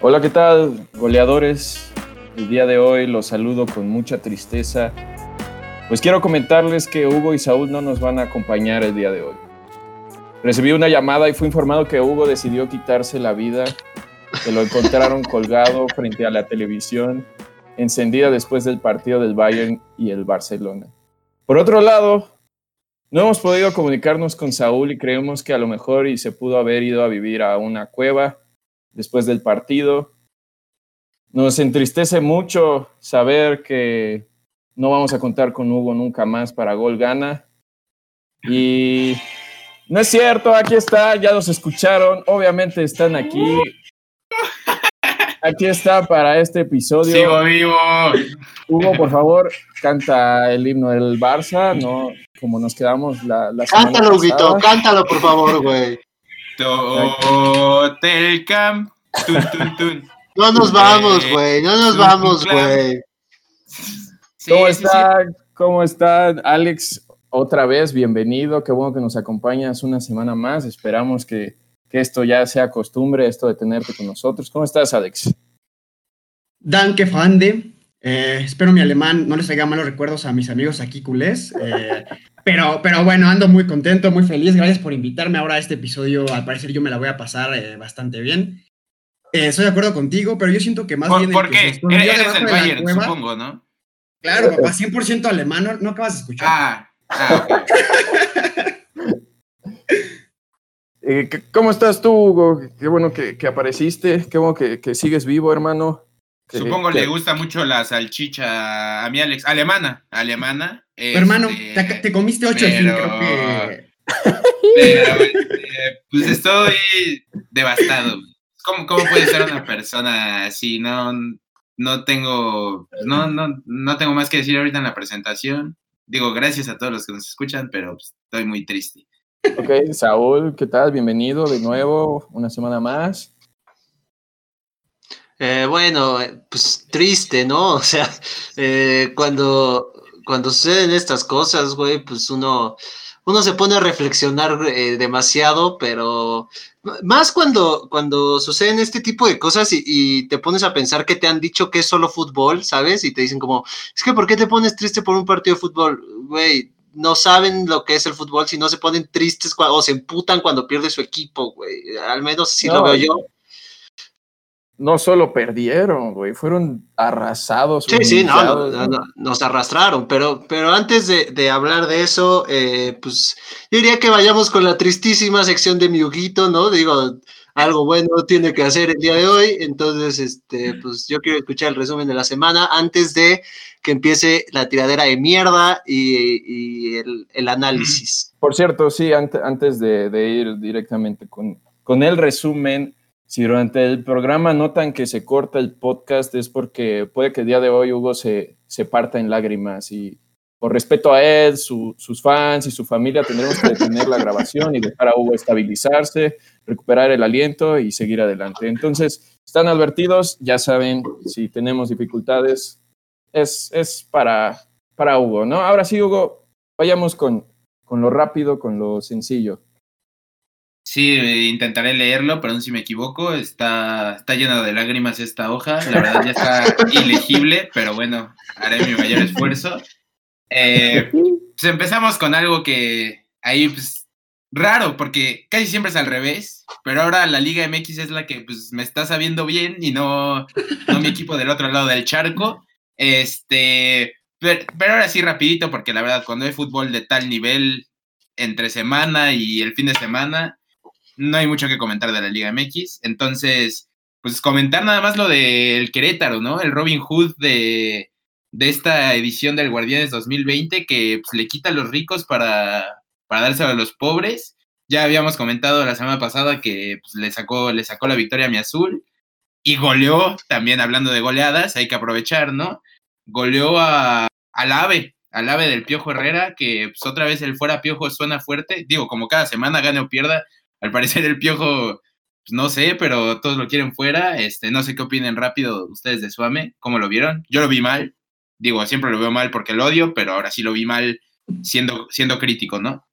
Hola, ¿qué tal, goleadores? El día de hoy los saludo con mucha tristeza. Pues quiero comentarles que Hugo y Saúl no nos van a acompañar el día de hoy. Recibí una llamada y fue informado que Hugo decidió quitarse la vida. Se lo encontraron colgado frente a la televisión, encendida después del partido del Bayern y el Barcelona. Por otro lado, no hemos podido comunicarnos con Saúl y creemos que a lo mejor y se pudo haber ido a vivir a una cueva después del partido. Nos entristece mucho saber que no vamos a contar con Hugo nunca más para Gol Gana. Y no es cierto, aquí está, ya los escucharon, obviamente están aquí. Aquí está para este episodio. Sigo vivo. Hugo, por favor, canta el himno del Barça, no como nos quedamos la, la semana Cántalo, Huguito, cántalo, por favor, güey. Hotel Camp. Tun, tun, tun. No nos vamos, güey, no nos vamos, güey. Sí, ¿Cómo sí, sí. están? ¿Cómo están? Alex, otra vez, bienvenido. Qué bueno que nos acompañas una semana más. Esperamos que, que esto ya sea costumbre, esto de tenerte con nosotros. ¿Cómo estás, Alex? Danke, Fande. Eh, espero mi alemán no les traiga malos recuerdos a mis amigos aquí culés. eh, pero, pero bueno, ando muy contento, muy feliz. Gracias por invitarme ahora a este episodio. Al parecer yo me la voy a pasar eh, bastante bien. Eh, estoy de acuerdo contigo, pero yo siento que más ¿Por, bien... por qué? Eres del Bayern, cueva- supongo, ¿no? Claro, papá, 100% alemán. ¿No, no acabas de escuchar? Ah, ah. Eh, ¿qué- ¿Cómo estás tú, Hugo? Qué bueno que, que apareciste. Qué bueno que, que sigues vivo, hermano. Supongo que- le gusta mucho la salchicha a mi Alex. Alemana, alemana. Pero, hermano, este, te, te comiste ocho al fin, pero- creo que... pero, este, pues estoy devastado. ¿Cómo, ¿Cómo puede ser una persona así? No, no tengo, no, no, no tengo más que decir ahorita en la presentación. Digo, gracias a todos los que nos escuchan, pero pues, estoy muy triste. Ok, Saúl, ¿qué tal? Bienvenido de nuevo, una semana más. Eh, bueno, eh, pues triste, ¿no? O sea, eh, cuando, cuando suceden estas cosas, güey, pues uno, uno se pone a reflexionar eh, demasiado, pero más cuando, cuando suceden este tipo de cosas y, y te pones a pensar que te han dicho que es solo fútbol, ¿sabes? Y te dicen como, es que ¿por qué te pones triste por un partido de fútbol? Güey, no saben lo que es el fútbol, si no se ponen tristes o se emputan cuando pierde su equipo, güey. Al menos así lo veo yo. No solo perdieron, güey, fueron arrasados. Sí, sí, no, no, nos arrastraron, pero, pero antes de, de hablar de eso, eh, pues yo diría que vayamos con la tristísima sección de mi Huguito, ¿no? Digo, algo bueno tiene que hacer el día de hoy, entonces, este, pues yo quiero escuchar el resumen de la semana antes de que empiece la tiradera de mierda y, y el, el análisis. Por cierto, sí, ante- antes de, de ir directamente con, con el resumen, si durante el programa notan que se corta el podcast es porque puede que el día de hoy Hugo se, se parta en lágrimas y por respeto a él, su- sus fans y su familia tendremos que detener la grabación y dejar a Hugo estabilizarse, recuperar el aliento y seguir adelante. Entonces, están advertidos, ya saben, si tenemos dificultades, es, es para, para Hugo, ¿no? Ahora sí, Hugo, vayamos con, con lo rápido, con lo sencillo. Sí, eh, intentaré leerlo, perdón si me equivoco. Está, está lleno de lágrimas esta hoja. La verdad ya está ilegible, pero bueno, haré mi mayor esfuerzo. Eh, pues empezamos con algo que ahí, pues, raro, porque casi siempre es al revés, pero ahora la Liga MX es la que, pues, me está sabiendo bien y no, no mi equipo del otro lado del charco. Este, pero, pero ahora sí rapidito, porque la verdad, cuando hay fútbol de tal nivel entre semana y el fin de semana, no hay mucho que comentar de la Liga MX. Entonces, pues comentar nada más lo del Querétaro, ¿no? El Robin Hood de, de esta edición del Guardianes 2020 que pues, le quita a los ricos para, para dárselo a los pobres. Ya habíamos comentado la semana pasada que pues, le, sacó, le sacó la victoria a mi azul y goleó, también hablando de goleadas, hay que aprovechar, ¿no? Goleó a, al AVE, al AVE del Piojo Herrera, que pues, otra vez el fuera Piojo suena fuerte. Digo, como cada semana gane o pierda, al parecer el Piojo, pues, no sé, pero todos lo quieren fuera. Este, no sé qué opinen rápido ustedes de Suame, ¿cómo lo vieron? Yo lo vi mal, digo, siempre lo veo mal porque lo odio, pero ahora sí lo vi mal siendo, siendo crítico, ¿no?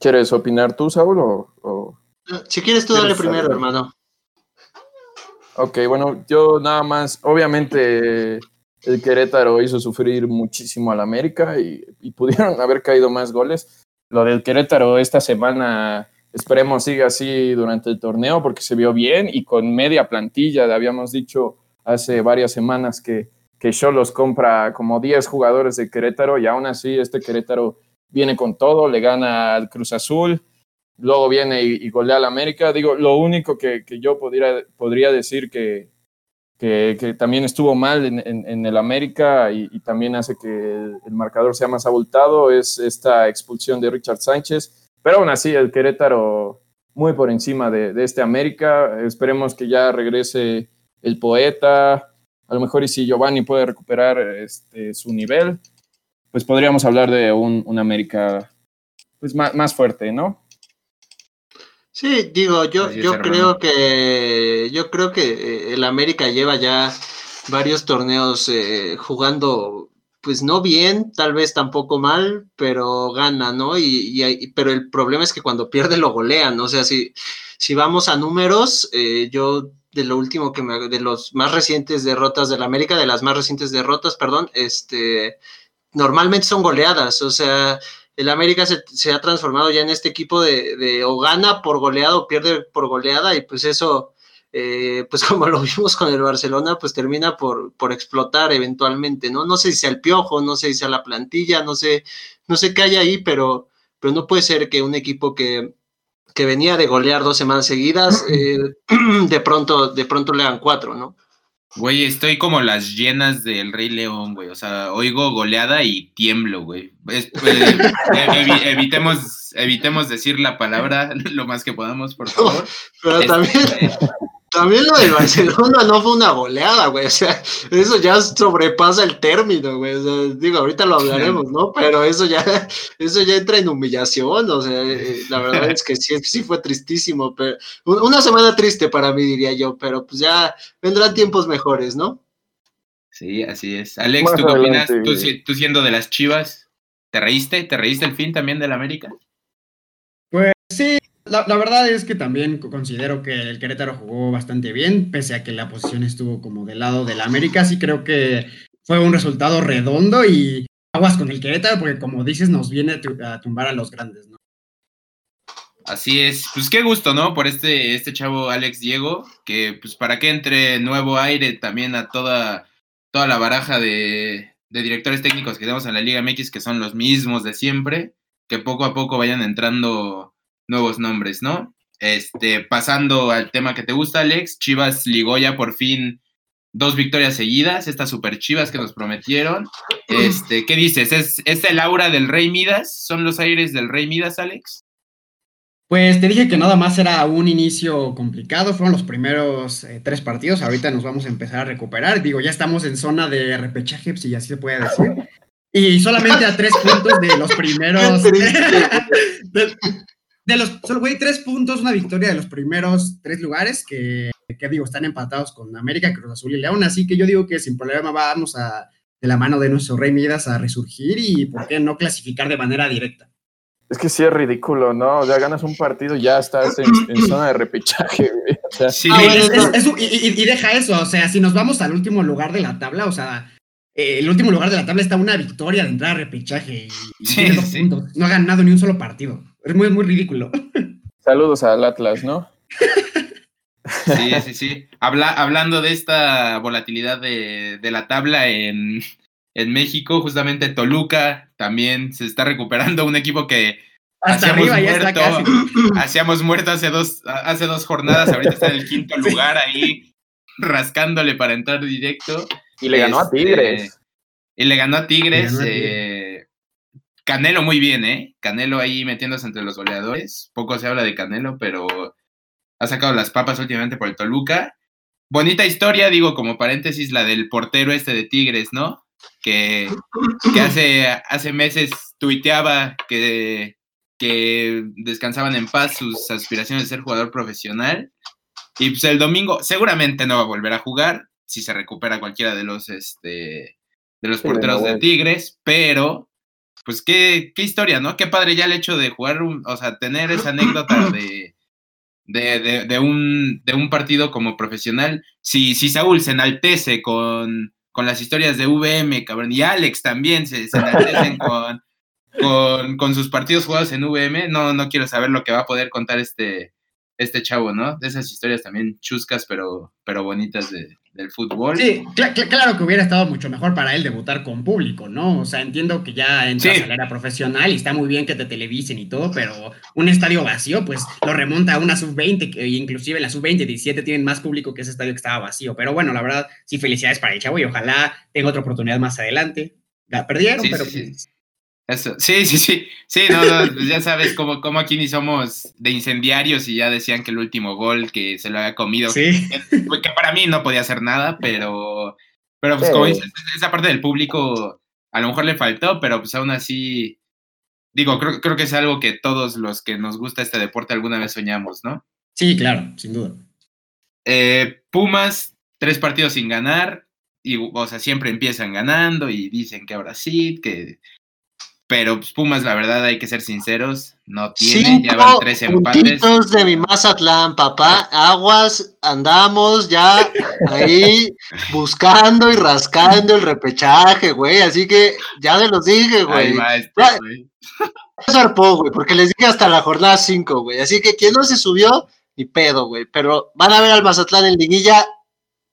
¿Quieres opinar tú, Saúl? O, o- Si quieres tú dale primero, hermano. Ok, bueno, yo nada más, obviamente el Querétaro hizo sufrir muchísimo al América y, y pudieron haber caído más goles. Lo del Querétaro esta semana, esperemos siga así durante el torneo porque se vio bien y con media plantilla, habíamos dicho hace varias semanas que, que Cholos compra como 10 jugadores de Querétaro y aún así este Querétaro viene con todo, le gana al Cruz Azul, luego viene y, y golea al América. Digo, lo único que, que yo podría, podría decir que, que, también estuvo mal en, en, el América y, también hace que el, marcador sea más abultado es esta expulsión de Richard Sánchez. Pero aún así, el Querétaro muy por encima de, de este América. Esperemos que ya regrese el poeta. A lo mejor y si Giovanni puede recuperar este, su nivel, pues podríamos hablar de un, un América pues más, más fuerte, ¿no? Sí, digo, yo, yo creo que yo creo que el América lleva ya varios torneos eh, jugando, pues no bien, tal vez tampoco mal, pero gana, ¿no? Y, y, pero el problema es que cuando pierde lo golean, o sea, si, si vamos a números, eh, yo de lo último que me, de los más recientes derrotas del América, de las más recientes derrotas, perdón, este, normalmente son goleadas, o sea, el América se, se, ha transformado ya en este equipo de, de, o gana por goleada o pierde por goleada y pues eso, eh, pues como lo vimos con el Barcelona, pues termina por, por explotar eventualmente, ¿no? No sé si sea el piojo, no sé si sea la plantilla, no sé, no sé qué hay ahí, pero, pero no puede ser que un equipo que, que venía de golear dos semanas seguidas, eh, de pronto, de pronto le dan cuatro, ¿no? Güey, estoy como las llenas del Rey León, güey. O sea, oigo goleada y tiemblo, güey. Es, eh, evi evitemos, evitemos decir la palabra lo más que podamos, por favor. Pero este, también, lo del Barcelona no fue una goleada, güey. O sea, eso ya sobrepasa el término, güey. O sea, digo, ahorita lo hablaremos, ¿no? Pero eso ya, eso ya entra en humillación. O sea, eh, la verdad es que sí, sí fue tristísimo. Pero una semana triste para mí, diría yo. Pero pues ya vendrán tiempos mejores, ¿no? Sí, así es. Alex, ¿tú qué opinas? ¿Tú, tú siendo de las chivas, ¿te reíste? ¿Te reíste el fin también del América? La, la, verdad es que también considero que el Querétaro jugó bastante bien, pese a que la posición estuvo como del lado del América. Sí creo que fue un resultado redondo y aguas con el Querétaro, porque como dices, nos viene a tumbar a los grandes, ¿no? Así es, pues qué gusto, ¿no? Por este, este chavo Alex Diego, que pues para que entre nuevo aire también a toda, toda la baraja de, de directores técnicos que tenemos en la Liga MX, que son los mismos de siempre, que poco a poco vayan entrando nuevos nombres, ¿no? Este, pasando al tema que te gusta, Alex, Chivas ligó ya por fin dos victorias seguidas, estas super Chivas que nos prometieron. Este, ¿qué dices? ¿Es, ¿Es el aura del Rey Midas? ¿Son los aires del Rey Midas, Alex? Pues te dije que nada más era un inicio complicado, fueron los primeros eh, tres partidos, ahorita nos vamos a empezar a recuperar, digo, ya estamos en zona de repechaje, si así se puede decir, y solamente a tres puntos de los primeros... de, de los, solo, güey, tres puntos, una victoria de los primeros tres lugares que, que, digo, están empatados con América, Cruz Azul y León, así que yo digo que sin problema vamos a, de la mano de nuestro Rey Midas a resurgir y por qué no clasificar de manera directa. Es que sí es ridículo, ¿no? O sea, ganas un partido y ya estás en, en zona de repechaje, güey. O sea, sí, ah, es, es, es, y, y, deja eso, o sea, si nos vamos al último lugar de la tabla, o sea, eh, el último lugar de la tabla está una victoria de entrar a repechaje y, sí, sí. puntos. No ha ganado ni un solo partido. Es muy, muy ridículo. Saludos al Atlas, ¿no? Sí, sí, sí. Habla, hablando de esta volatilidad de, de la tabla en, en, México, justamente Toluca también se está recuperando un equipo que hasta hacíamos arriba muerto, ya está casi. hacíamos muerto hace dos, hace dos jornadas, ahorita está en el quinto sí. lugar ahí rascándole para entrar directo. Y le ganó este, a Tigres. Y le ganó a Tigres. Ganó a Tigres. Eh, Canelo muy bien, ¿eh? Canelo ahí metiéndose entre los goleadores. Poco se habla de Canelo, pero ha sacado las papas últimamente por el Toluca. Bonita historia, digo, como paréntesis, la del portero este de Tigres, ¿no? Que, que hace, hace meses tuiteaba que, que descansaban en paz sus aspiraciones de ser jugador profesional. Y pues el domingo seguramente no va a volver a jugar si se recupera cualquiera de los, este, de los porteros de Tigres, pero pues qué, qué historia, ¿no? Qué padre ya el hecho de jugar, o sea, tener esa anécdota de, de, de, un, de un partido como profesional. Si, si Saúl se enaltece con, con las historias de VM, cabrón, y Alex también se, se enaltecen con, con, con, sus partidos jugados en VM, no, no quiero saber lo que va a poder contar este, este chavo, ¿no? De esas historias también chuscas, pero, pero bonitas de, del fútbol. Sí, cl cl claro que hubiera estado mucho mejor para él debutar con público, ¿no? O sea, entiendo que ya entras sí. a la era profesional y está muy bien que te televisen y todo, pero un estadio vacío, pues lo remonta a una sub-20, que inclusive la sub-20, 17 tienen más público que ese estadio que estaba vacío. Pero bueno, la verdad, sí, felicidades para el chavo y ojalá tenga otra oportunidad más adelante. Perdieron, sí, pero... Sí, sí. Eso, sí, sí, sí, sí, no, no, pues ya sabes cómo, cómo aquí ni somos de incendiarios y ya decían que el último gol que se lo había comido, sí. que, que, para mí no podía hacer nada, pero, pero pues sí. como dices, esa parte del público a lo mejor le faltó, pero pues aún así, digo, creo, creo que es algo que todos los que nos gusta este deporte alguna vez soñamos, ¿no? Sí, claro, sin duda. Eh, Pumas, tres partidos sin ganar, y, o sea, siempre empiezan ganando y dicen que ahora sí, que pero pues, Pumas, la verdad, hay que ser sinceros, no tiene, ya van tres empates. de mi Mazatlán, papá, aguas, andamos ya ahí buscando y rascando el repechaje, güey, así que ya me los dije, güey. Este, zarpó, güey, porque les dije hasta la jornada 5, güey, así que quien no se subió, ni pedo, güey, pero van a ver al Mazatlán en liguilla,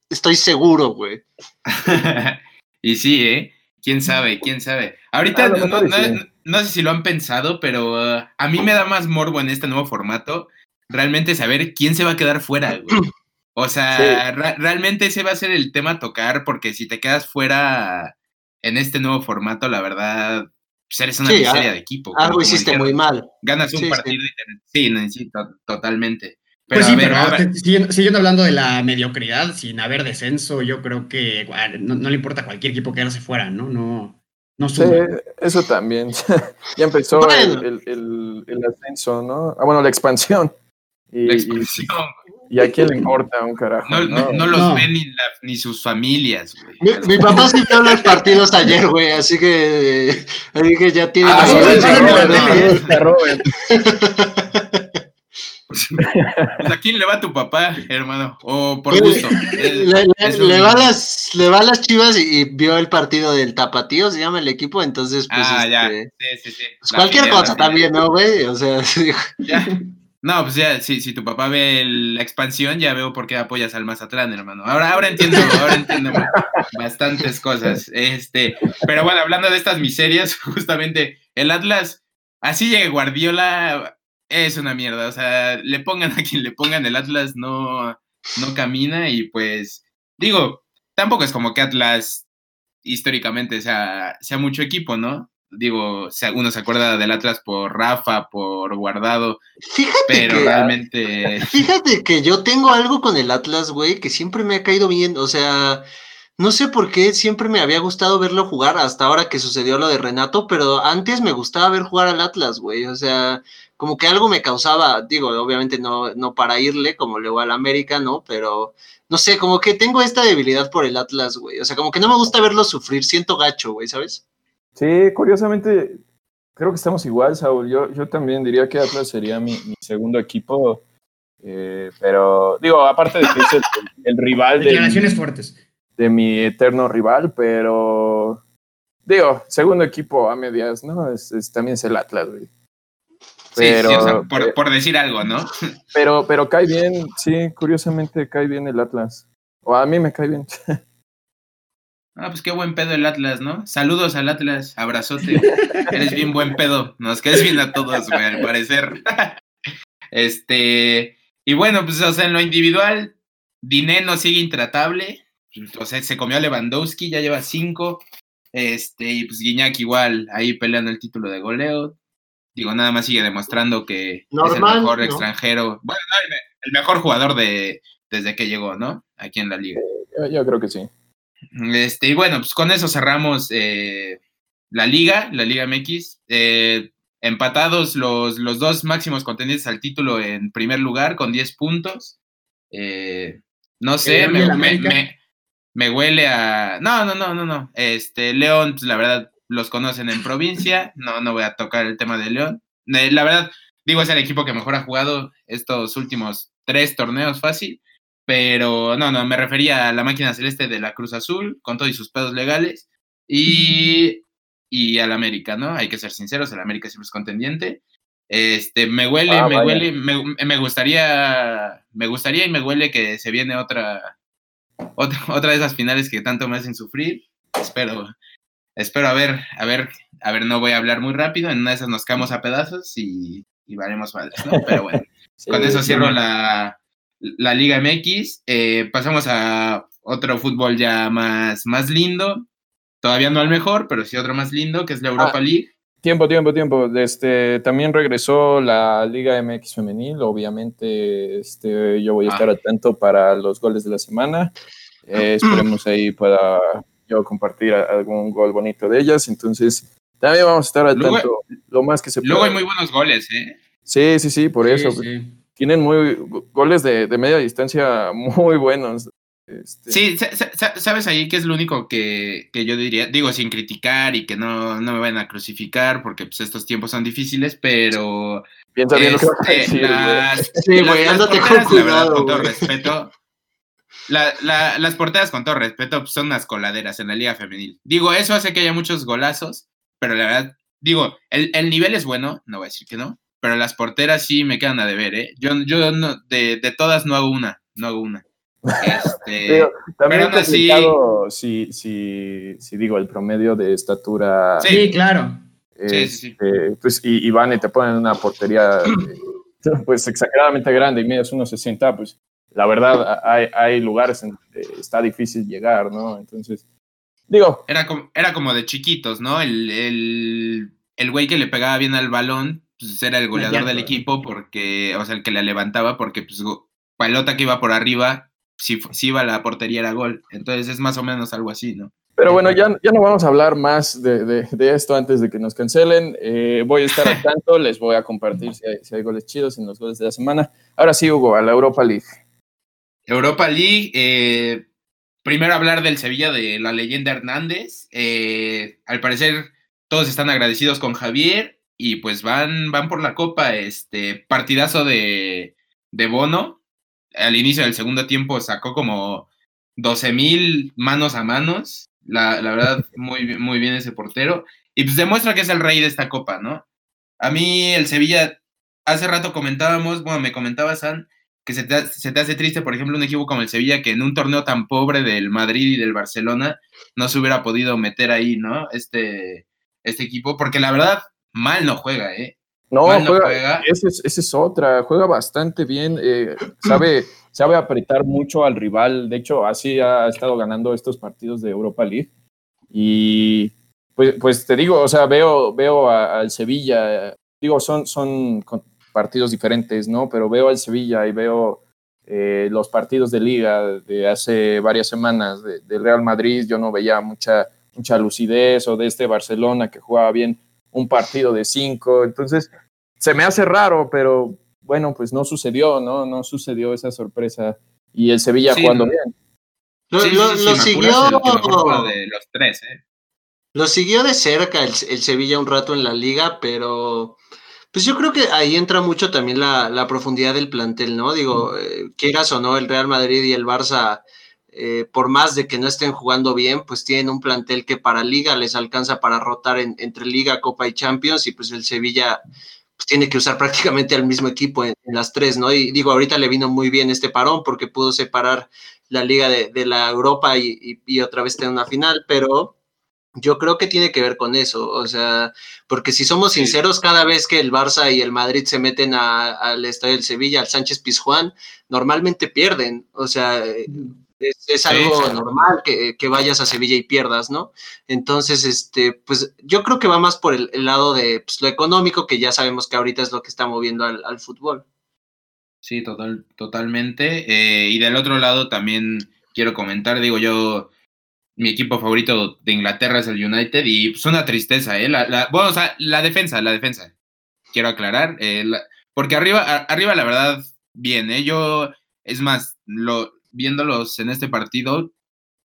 estoy seguro, güey. y sí, ¿eh? Quién sabe, quién sabe. Ahorita ah, no, no, no, no, sé si lo han pensado, pero uh, a mí me da más morbo en este nuevo formato realmente saber quién se va a quedar fuera, güey. O sea, sí. realmente ese va a ser el tema a tocar, porque si te quedas fuera en este nuevo formato, la verdad, pues eres una sí, miseria ah, de equipo. Algo hiciste muy mal. Ganas un sí, partido y te... Sí, necesito, totalmente. Pero pues sí, ver, pero. Siguiendo, siguiendo, hablando de la mediocridad, sin haber descenso, yo creo que no, no le importa a cualquier equipo quedarse fuera, ¿no? No, no sí, eso también. ya empezó bueno. el, el, el, ascenso, ¿no? Ah, bueno, la expansión. Y, la expansión. Y, y, a quién le importa un carajo. No, no, no los ven ni, la, ni, sus familias, güey. Mi, mi, papá sí vio los partidos ayer, güey, así que, así que ya tiene... Ah, sí, pues ¿A quién le va tu papá, hermano? O por gusto. Le, le, le, va las, le va las chivas y, y, vio el partido del Tapatío, se llama el equipo, entonces pues. Ah, este, ya. Sí, sí, sí. Pues cualquier cosa también, ¿no, güey? O sea, sí. Ya. No, pues ya, si, si tu papá ve el, la expansión, ya veo por qué apoyas al Mazatlán, hermano. Ahora, ahora entiendo, ahora entiendo bastantes cosas. Este, pero bueno, hablando de estas miserias, justamente el Atlas, así llega Guardiola es una mierda. O sea, le pongan a quien le pongan el Atlas, no, no camina y pues, digo, tampoco es como que Atlas históricamente sea, sea mucho equipo, ¿no? Digo, uno se acuerda del Atlas por Rafa, por Guardado, fíjate pero que, realmente... Fíjate que yo tengo algo con el Atlas, güey, que siempre me ha caído bien, o sea... No sé por qué siempre me había gustado verlo jugar hasta ahora que sucedió lo de Renato, pero antes me gustaba ver jugar al Atlas, güey. O sea, como que algo me causaba, digo, obviamente no, no para irle como le voy al América, ¿no? Pero no sé, como que tengo esta debilidad por el Atlas, güey. O sea, como que no me gusta verlo sufrir, siento gacho, güey, ¿sabes? Sí, curiosamente, creo que estamos igual, Saúl. Yo, yo también diría que Atlas sería mi, mi segundo equipo. Eh, pero, digo, aparte de que es el, el rival de. Declaraciones fuertes de mi eterno rival, pero digo, segundo equipo a medias, ¿no? Es, es también es el Atlas, güey. Pero, sí, sí, o sea, por, eh, por, decir algo, ¿no? Pero, pero cae bien, sí, curiosamente cae bien el Atlas. O a mí me cae bien. Ah, pues qué buen pedo el Atlas, ¿no? Saludos al Atlas, abrazote. Eres bien buen pedo. Nos quedes bien a todos, güey, al parecer. este, y bueno, pues, o sea, en lo individual, Dineno sigue intratable o sea, se comió a Lewandowski, ya lleva cinco. Este, y pues Guiñac igual ahí peleando el título de goleo. Digo, nada más sigue demostrando que Normal, es el mejor ¿no? extranjero. Bueno, no, el mejor jugador de desde que llegó, ¿no? Aquí en la liga. Yo, yo creo que sí. Este, y bueno, pues con eso cerramos eh, la liga, la Liga MX. Eh, empatados los, los dos máximos contendientes al título en primer lugar con 10 puntos. Eh, no sé, me, me, me, me huele a. No, no, no, no, no. Este, León, pues la verdad, los conocen en provincia. No, no voy a tocar el tema de León. La verdad, digo, es el equipo que mejor ha jugado estos últimos tres torneos fácil, pero no, no, me refería a la máquina celeste de la Cruz Azul, con todos sus pedos legales, y, y al América, ¿no? Hay que ser sinceros, el América siempre es contendiente. Este, me huele, Ah, me vaya. huele, me, me gustaría, me gustaría y me huele que se viene otra, otra, otra de esas finales que tanto me hacen sufrir. Espero, espero a ver, a ver, a ver, no voy a hablar muy rápido, en una de esas nos caemos a pedazos y, y valemos madres, ¿no? Pero bueno. Sí, Con eso sí. cierro la, la Liga MX. Eh, pasamos a otro fútbol ya más, más lindo. Todavía no al mejor, pero sí otro más lindo, que es la Europa Ah. League. Tiempo, tiempo, tiempo. Este, también regresó la Liga MX femenil. Obviamente, este, yo voy a Ah. estar atento para los goles de la semana. Eh, esperemos ahí pueda yo compartir algún gol bonito de ellas. Entonces, también vamos a estar al Luego- tanto lo más que se pueda. Luego hay muy buenos goles, ¿eh? Sí, sí, sí, por Sí, eso. sí. Tienen muy go- goles de, de media distancia muy buenos. Este, Sí, sa- sa- sa- sabes ahí que es lo único que, que yo diría, digo sin criticar y que no, no me vayan a crucificar porque pues, estos tiempos son difíciles, pero Piensa bien lo que vas a este, decir, las, Sí, güey, ándate con verdad, cuidado, con todo respeto, la- la- las porteras con todo respeto son unas coladeras en la liga femenil. Digo, eso hace que haya muchos golazos, pero la verdad, digo, el, el nivel es bueno, no voy a decir que no, pero las porteras sí me quedan a deber, ¿eh? Yo, yo no, de, de todas no hago una, no hago una. Este, Digo, también pero es así- si, si, si digo el promedio de estatura Sí. Claro. Sí, sí, sí. este, pues, y, y van y te ponen una portería eh, pues exageradamente grande y mides 1.60, pues la verdad hay, hay lugares en donde está difícil llegar, ¿no? Entonces, digo, Era como, era como de chiquitos, ¿no? El, el, el güey que le pegaba bien al balón, pues era el goleador del equipo, porque, o sea, el que la levantaba, porque pues pelota que iba por arriba, si, si iba a la portería era gol. Entonces es más o menos algo así, ¿no? pero bueno, ya, ya no vamos a hablar más de, de- de esto antes de que nos cancelen. Eh, voy a estar al tanto, les voy a compartir si hay, si hay goles chidos en los goles de la semana. Ahora sí, Hugo, a la Europa League. Europa League, eh, primero hablar del Sevilla de la leyenda Hernández. Eh, al parecer todos están agradecidos con Javier y pues van, van por la copa. Este partidazo de, de Bono. Al inicio del segundo tiempo sacó como 12 mil manos a manos. La, la verdad, muy, bien- muy bien ese portero. Y pues demuestra que es el rey de esta copa, ¿no? A mí el Sevilla, hace rato comentábamos, bueno, me comentaba San, que se te, se te hace triste, por ejemplo, un equipo como el Sevilla, que en un torneo tan pobre del Madrid y del Barcelona no se hubiera podido meter ahí, ¿no? Este, este equipo, porque la verdad, mal no juega, ¿eh? No, Mal no juega. Esa es, esa es otra, juega bastante bien, eh, sabe, sabe apretar mucho al rival, de hecho así ha estado ganando estos partidos de Europa League y pues, pues te digo, o sea, veo, veo al Sevilla, digo, son, son partidos diferentes, ¿no? Pero veo al Sevilla y veo eh, los partidos de liga de hace varias semanas de- del Real Madrid, yo no veía mucha, mucha lucidez o de este Barcelona que jugaba bien un partido de cinco, entonces se me hace raro, pero bueno, pues no sucedió, ¿no? No sucedió esa sorpresa. Y el Sevilla Sí, jugando no. bien. Lo, Sí, sí, lo- sí, lo me apuras, siguió, de los tres, ¿eh? lo siguió de cerca el, el Sevilla un rato en la liga, pero pues yo creo que ahí entra mucho también la, la profundidad del plantel, ¿no? Digo, eh, quieras o no, el Real Madrid y el Barça, eh, por más de que no estén jugando bien, pues tienen un plantel que para liga les alcanza para rotar en- entre liga, copa y champions, y pues el Sevilla pues tiene que usar prácticamente al mismo equipo en, en las tres, ¿no? Y digo, ahorita le vino muy bien este parón porque pudo separar la liga de, de la Europa y, y- y otra vez tener una final, pero yo creo que tiene que ver con eso, o sea, porque si somos Sí. sinceros, cada vez que el Barça y el Madrid se meten a- al estadio del Sevilla, al Sánchez Pizjuán, normalmente pierden, o sea, eh, es, Sí, algo sí. normal que, que vayas a Sevilla y pierdas, ¿no? Entonces, este, pues yo creo que va más por el, el lado de pues, lo económico, que ya sabemos que ahorita es lo que está moviendo al, al fútbol. Sí, total, totalmente. Eh, y del otro lado también quiero comentar, digo yo, mi equipo favorito de Inglaterra es el United y pues una tristeza, ¿eh? La, la- bueno, o sea, la defensa, la defensa. Quiero aclarar, eh, porque arriba, arriba la verdad, bien, ¿eh? Yo, es más, lo, viéndolos en este partido,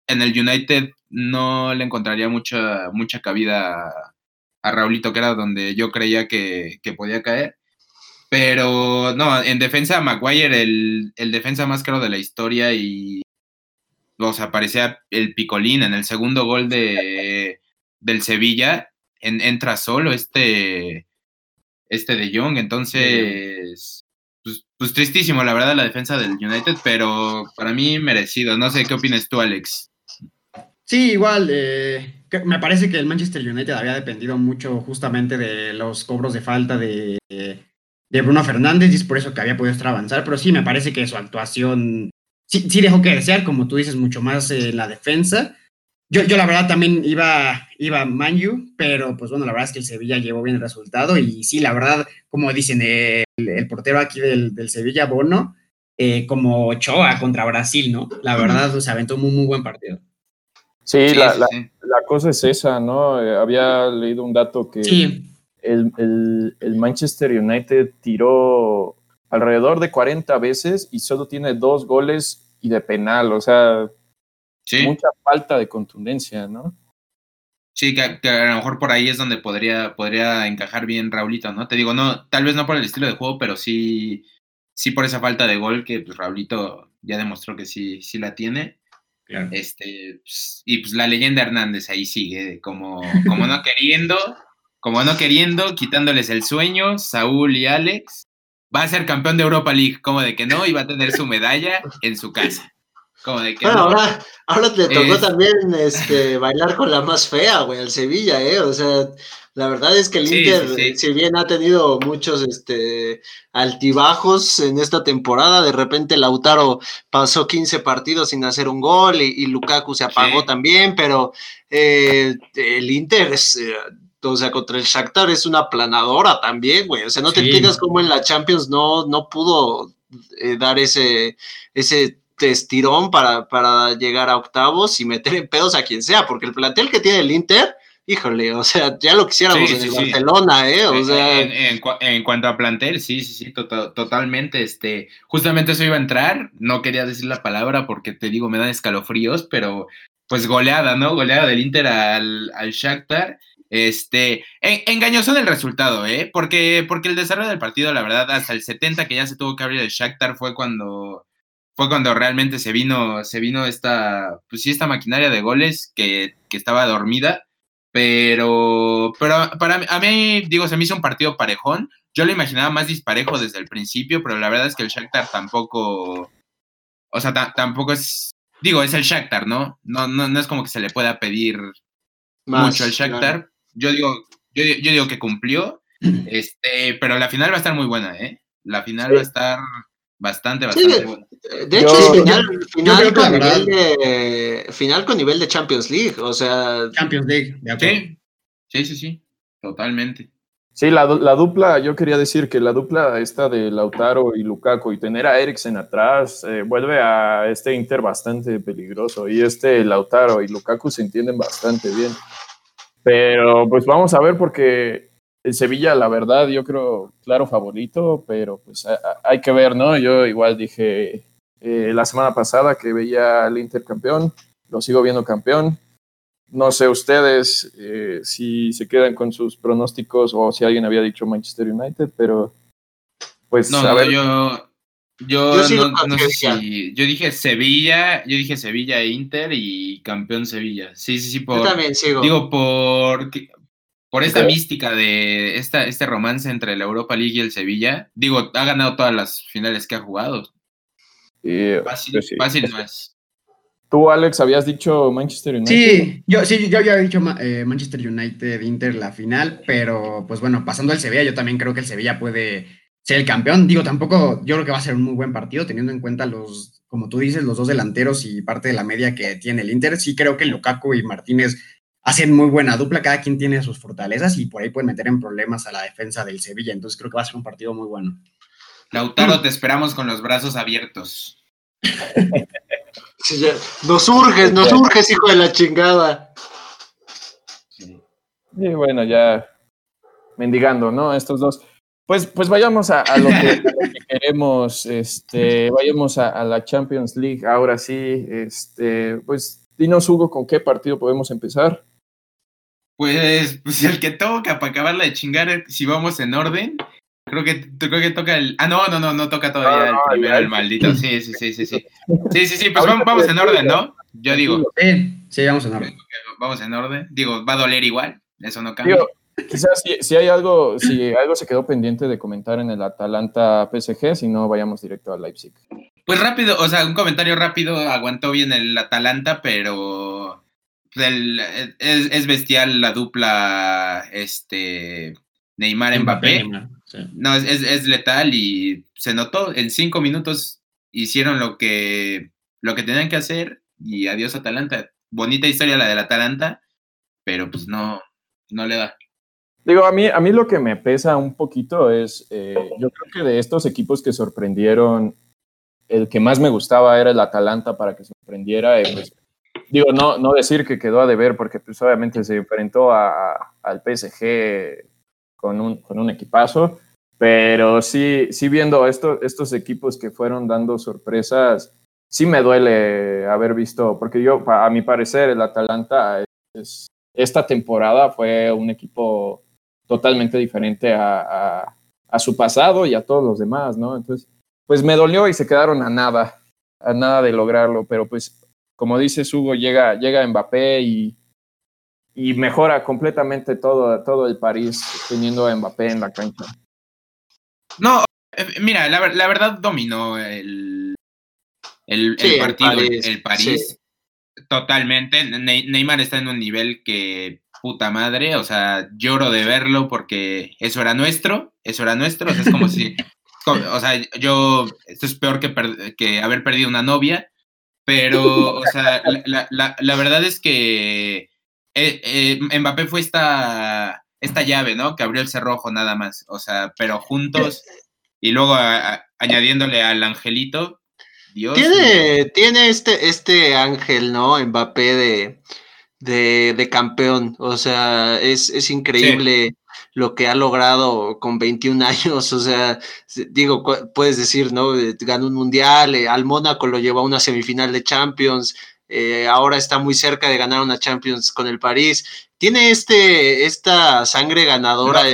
en el United no le encontraría mucha, mucha cabida a, a Raulito, que era donde yo creía que, que podía caer. Pero no, en defensa, Maguire, el, el defensa más caro de la historia y. O sea, parecía el picolín en el segundo gol de, del Sevilla. En, entra solo este, este de Jong. Entonces, pues, pues tristísimo, la verdad, la defensa del United, pero para mí merecido. No sé qué opinas tú, Alex. Sí, igual. eh, me parece que el Manchester United había dependido mucho justamente de los cobros de falta de, de Bruno Fernández y es por eso que había podido estar avanzar. Pero sí, me parece que su actuación sí, sí dejó que desear, como tú dices, mucho más en la defensa. Yo, yo la verdad también iba, iba Manju, pero pues bueno, la verdad es que el Sevilla llevó bien el resultado y sí, la verdad, como dicen, eh, el, el portero aquí del, del Sevilla, Bono, eh, como Ochoa contra Brasil, ¿no? La verdad, se aventó un muy, muy buen partido. Sí, Sí, la, sí, la- cosa es esa, ¿no? Eh, había leído un dato que Sí, el, el- el Manchester United tiró alrededor de 40 veces y solo tiene dos goles y de penal, o sea, Sí. mucha falta de contundencia, ¿no? Sí, que, que a lo mejor por ahí es donde podría, podría encajar bien Raulito, ¿no? Te digo, no, tal vez no por el estilo de juego, pero sí, sí por esa falta de gol que pues, Raulito ya demostró que sí, sí la tiene. claro. Este, pues, y pues la leyenda Hernández ahí sigue, como, como no queriendo, como no queriendo, quitándoles el sueño, Saúl y Alex. Va a ser campeón de Europa League, como de que no, y va a tener su medalla en su casa. Como de que Bueno, no. ahora, ahora te tocó Es- también este, bailar con la más fea, güey, al Sevilla, ¿eh? O sea, la verdad es que el Sí, Inter, sí, sí. si bien ha tenido muchos este, altibajos en esta temporada, de repente Lautaro pasó 15 partidos sin hacer un gol y, y Lukaku se apagó también, pero eh, el Inter es... eh, o sea, contra el Shakhtar es una planadora también, güey. O sea, no te Sí. entiendas cómo en la Champions no, no pudo eh, dar ese, ese estirón para, para llegar a octavos y meter en pedos a quien sea, porque el plantel que tiene el Inter, híjole, o sea, ya lo quisiéramos Sí, en sí, el. Barcelona, ¿eh? O En- sea, en, en cua- en cuanto a plantel, sí, sí, sí, to- to- totalmente. Este, justamente eso iba a entrar. No quería decir la palabra porque te digo, me dan escalofríos, pero pues goleada, ¿no? Goleada del Inter al, al Shakhtar. Este, en- engañoso en el resultado, ¿eh? Porque, porque el desarrollo del partido, la verdad, hasta el 70 que ya se tuvo que abrir el Shakhtar fue cuando fue cuando realmente se vino, se vino esta, pues sí, esta maquinaria de goles que, que estaba dormida. Pero, pero para mí, a mí, digo, se me hizo un partido parejón. Yo lo imaginaba más disparejo desde el principio, pero la verdad es que el Shakhtar tampoco, o sea, ta- tampoco es, digo, es el Shakhtar, ¿no? No, no, no es como que se le pueda pedir más, mucho al Shakhtar. Yo digo, yo, yo digo que cumplió, este, pero la final va a estar muy buena, ¿eh? La final Sí. va a estar bastante, Sí. bastante buena. De Yo- hecho, es yo- final, con nivel de, final con nivel de Champions League, o sea, Champions League, de acuerdo. Sí, sí, sí, sí, totalmente. Sí, la, la dupla, yo quería decir que la dupla esta de Lautaro y Lukaku y tener a Eriksen atrás eh, vuelve a este Inter bastante peligroso y este Lautaro y Lukaku se entienden bastante bien. Pero pues vamos a ver porque el Sevilla, la verdad, yo creo, claro, favorito, pero pues a- a- hay que ver, ¿no? Yo igual dije eh, la semana pasada que veía al Inter campeón, lo sigo viendo campeón. No sé ustedes eh, si se quedan con sus pronósticos o si alguien había dicho Manchester United, pero pues No, a no, ver. yo, yo, Yo sigo no, con no sé Sevilla. si, yo dije Sevilla, yo dije Sevilla e Inter y campeón Sevilla. Sí, sí, sí, yo por, también sigo. digo, por, por esta mística de esta, este romance entre la Europa League y el Sevilla. Digo, ha ganado todas las finales que ha jugado. Fácil, pues sí. fácil no es. Tú, Alex, habías dicho Manchester United. Sí, yo, sí, yo había dicho eh, Manchester United Inter la final, pero pues bueno, pasando al Sevilla, yo también creo que el Sevilla puede ser el campeón. Digo, tampoco, yo creo que va a ser un muy buen partido, teniendo en cuenta los, como tú dices, los dos delanteros y parte de la media que tiene el Inter. Sí creo que Lukaku y Martínez hacen muy buena dupla, cada quien tiene sus fortalezas y por ahí pueden meter en problemas a la defensa del Sevilla, entonces creo que va a ser un partido muy bueno. Lautaro, te esperamos con los brazos abiertos. Sí, ya- Nos urges, nos urges, hijo de la chingada. Y bueno, ya mendigando, ¿no? Estos dos. Pues, pues vayamos a, a lo, que, a lo que queremos, este, vayamos a, a la Champions League. Ahora sí, este, pues dinos, Hugo, ¿con qué partido podemos empezar? Pues, pues el que toca para acabarla de chingar, si vamos en orden, Creo que, creo que toca el. Ah, no, no, no, no toca todavía el primero, el maldito. Sí, sí, sí, sí, sí. Sí, sí, sí, pues vamos, vamos en orden, ¿no? Yo digo. Sí, sí, vamos en orden. Vamos en orden. Digo, va a doler igual, eso no cambia. Quizás si, si, hay algo, si algo se quedó pendiente de comentar en el Atalanta PSG, si no, vayamos directo al Leipzig. Pues rápido, o sea, un comentario rápido, aguantó bien el Atalanta, pero es, bestial la dupla este Neymar Mbappé. No, es, es, letal y se notó. En cinco minutos hicieron lo que, lo que tenían que hacer y adiós Atalanta. Bonita historia la del Atalanta, pero pues no, no le da. Digo, a mí, a mí lo que me pesa un poquito es, eh, yo creo que de estos equipos que sorprendieron, el que más me gustaba era el Atalanta para que sorprendiera. Pues, digo, no, no decir que quedó a deber, porque pues obviamente se enfrentó a, al PSG con un, con un equipazo, pero sí, sí viendo esto, estos equipos que fueron dando sorpresas, sí me duele haber visto, porque yo, a mi parecer, el Atalanta es, esta temporada fue un equipo totalmente diferente a, a, a, su pasado y a todos los demás, ¿no? Entonces, pues me dolió y se quedaron a nada, a nada de lograrlo, pero pues como dices Hugo, llega, llega Mbappé y, y mejora completamente todo, todo el París teniendo a Mbappé en la cancha. No, eh, mira, la, la verdad dominó el, el, partido, el París, totalmente. Neymar está en un nivel que puta madre, o sea, lloro de verlo porque eso era nuestro, eso era nuestro, o sea, es como si, o sea, yo, esto es peor que, que haber perdido una novia, pero, o sea, la, la, la verdad es que eh, eh, Mbappé fue esta, esta llave, ¿no? Que abrió el cerrojo nada más. O sea, pero juntos y luego añadiéndole al angelito. Dios. Tiene, tiene este, este ángel, ¿no? Mbappé de, de, de campeón. O sea, es, es increíble lo que ha logrado con 21 años, o sea, digo, puedes decir, ¿no? Eh, ganó un mundial, eh, al Mónaco lo llevó a una semifinal de Champions, eh, ahora está muy cerca de ganar una Champions con el París. Tiene este, esta sangre ganadora. No,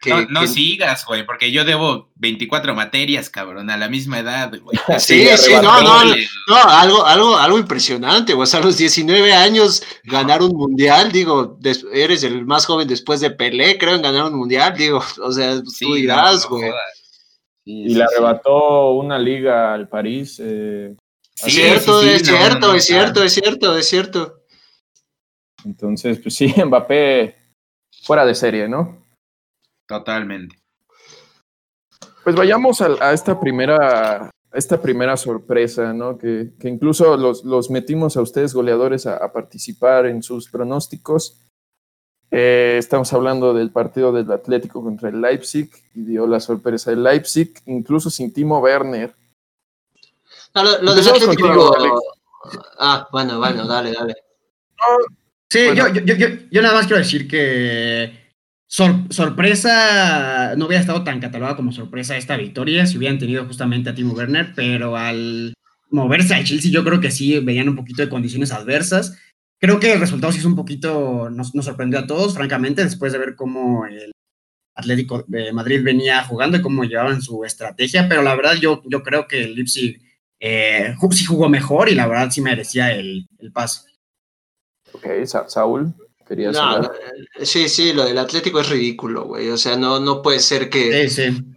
que, no, sigas, güey, porque yo debo 24 materias, cabrón, a la misma edad, güey. Sí, sí, no, no, no, algo, algo, algo impresionante, güey. O sea, a los 19 años ganar un mundial, digo, eres el más joven después de Pelé, creo, en ganar un mundial, digo, o sea, tú dirás, güey. y le arrebató una liga al París. Eh, es cierto, es cierto, es cierto, es cierto, es cierto. Entonces, pues sí, Mbappé fuera de serie, ¿no? Totalmente. Pues vayamos a, esta primera esta primera sorpresa, ¿no? Que, que incluso los, los, metimos a ustedes goleadores a, a participar en sus pronósticos. Eh, estamos hablando del partido del Atlético contra el Leipzig y dio la sorpresa del Leipzig, incluso sin Timo Werner. No, lo, lo del Atlético. ah, bueno, bueno, dale, dale. Sí, yo, yo, yo, yo, nada más quiero decir que sorpresa no hubiera estado tan catalogada como sorpresa esta victoria si hubieran tenido justamente a Timo Werner, pero al moverse al Chelsea yo creo que sí veían un poquito de condiciones adversas. Creo que el resultado sí es un poquito, nos, nos sorprendió a todos, francamente, después de ver cómo el Atlético de Madrid venía jugando y cómo llevaban su estrategia, pero la verdad yo, yo creo que el Leipzig eh, sí jugó mejor y la verdad sí merecía el, el paso. Ok, Saúl, querías no, Sí, sí, lo del Atlético es ridículo, güey. O sea, no, no puede ser que,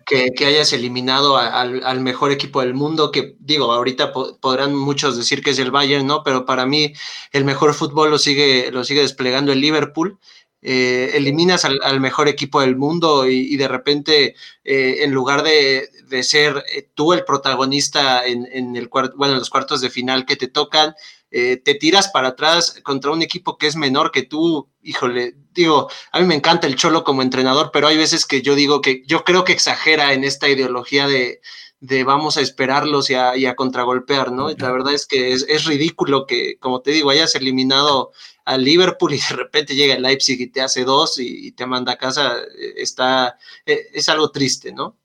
que, que, hayas eliminado a, al, al, mejor equipo del mundo, que digo, ahorita po podrán muchos decir que es el Bayern, ¿no? Pero para mí el mejor fútbol lo sigue, lo sigue desplegando el Liverpool. Eh, eliminas al, al, mejor equipo del mundo y, y de repente, eh, en lugar de, de ser eh, tú el protagonista en, en el bueno, en los cuartos de final que te tocan, eh, te tiras para atrás contra un equipo que es menor que tú, híjole, digo, a mí me encanta el Cholo como entrenador, pero hay veces que yo digo que yo creo que exagera en esta ideología de, de vamos a esperarlos y a, y a contragolpear, ¿no? la verdad es que es, es, ridículo que, como te digo, hayas eliminado al Liverpool y de repente llega el Leipzig y te hace dos y, y te manda a casa, eh, está, eh, es algo triste, ¿no?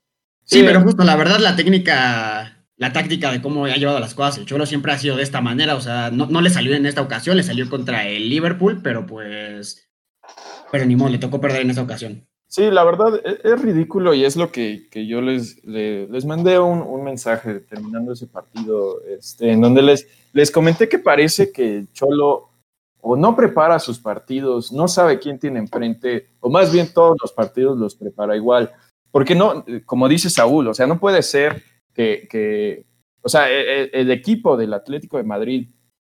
Sí, sí, pero justo la verdad la técnica la táctica de cómo ha llevado las cosas. El Cholo siempre ha sido de esta manera, o sea, no, no, le salió en esta ocasión, le salió contra el Liverpool, pero pues, pero ni modo, le tocó perder en esta ocasión. Sí, la verdad e, es, ridículo y es lo que, yo les, les, mandé un, mensaje terminando ese partido, este, en donde les, les comenté que parece que Cholo o no prepara sus partidos, no sabe quién tiene enfrente, o más bien todos los partidos los prepara igual. Porque no, como dice Saúl, o sea, no puede ser que, o sea, e, e, el, equipo del Atlético de Madrid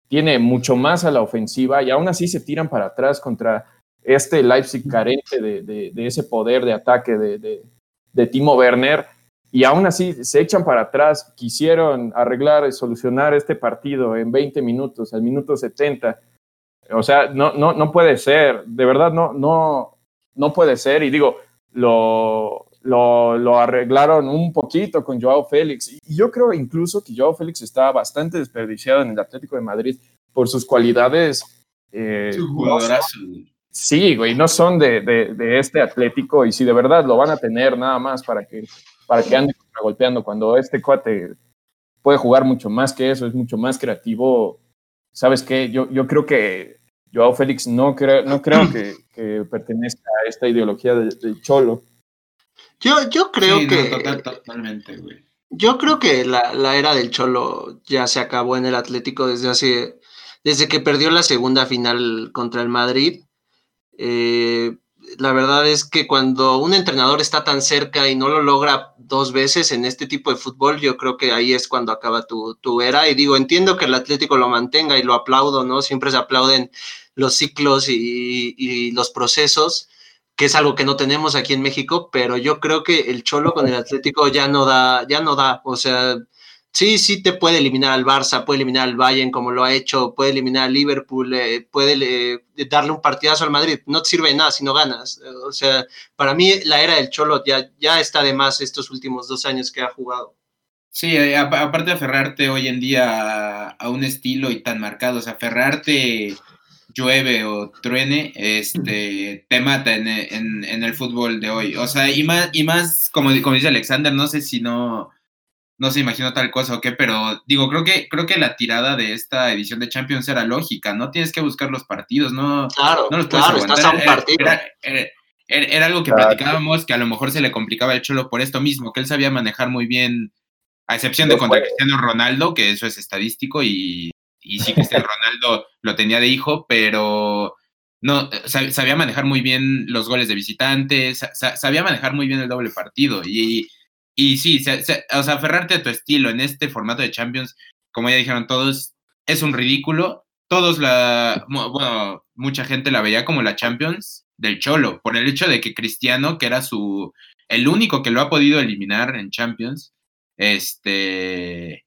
tiene mucho más a la ofensiva y aún así se tiran para atrás contra este Leipzig carente de, ese poder de ataque de, de, Timo Werner. Y aún así se echan para atrás, quisieron arreglar, solucionar este partido en 20 minutos, al minuto 70 o sea, no, no, no puede ser, de verdad no, no, no puede ser. Y digo, lo, lo, lo, arreglaron un poquito con Joao Félix. Y yo creo incluso que Joao Félix está bastante desperdiciado en el Atlético de Madrid por sus cualidades. Eh, sí, güey, no son de, de, de, este Atlético. Y si de verdad lo van a tener nada más para que, para que ande golpeando, cuando este cuate puede jugar mucho más que eso, es mucho más creativo ¿sabes qué? Yo, yo creo que Joao Félix no, creo, no creo que, que pertenezca a esta ideología del Cholo. Yo, yo creo que... totalmente, güey. Yo creo que la, la, era del Cholo ya se acabó en el Atlético desde hace... Desde que perdió la segunda final contra el Madrid. Eh, la verdad es que cuando un entrenador está tan cerca y no lo logra dos veces en este tipo de fútbol, yo creo que ahí es cuando acaba tu, tu era. Y digo, entiendo que el Atlético lo mantenga y lo aplaudo, ¿no? Siempre se aplauden los ciclos y, y los procesos, que es algo que no tenemos aquí en México, pero yo creo que el Cholo con el Atlético ya no da, ya no da, o sea, sí, sí te puede eliminar al Barça, puede eliminar al Bayern como lo ha hecho, puede eliminar al Liverpool, eh, puede eh, darle un partidazo al Madrid. No te sirve de nada si no ganas. O sea, para mí la era del Cholo ya, ya está de más estos últimos dos años que ha jugado. Sí, eh, aparte de aferrarte hoy en día a, un estilo y tan marcado, o sea, aferrarte llueve o truene, este, te mata en, en, el fútbol de hoy. O sea, y más, y más como, como dice Alexander, no sé si no no se imaginó tal cosa o qué, pero digo, creo que, creo que la tirada de esta edición de Champions era lógica, no tienes que buscar los partidos, no, claro, no los puedes claro, Estás a un partido. Era, algo que platicábamos que a lo mejor se le complicaba el Cholo por esto mismo, que él sabía manejar muy bien, a excepción de contra Cristiano Ronaldo, que eso es estadístico y, y sí, Cristiano Ronaldo lo tenía de hijo, pero no, sabía manejar muy bien los goles de visitantes, sabía manejar muy bien el doble partido y y sí, o sea, aferrarte a tu estilo en este formato de Champions, como ya dijeron todos, es un ridículo. Todos la, bueno, mucha gente la veía como la Champions del Cholo, por el hecho de que Cristiano, que era su, el único que lo ha podido eliminar en Champions, este,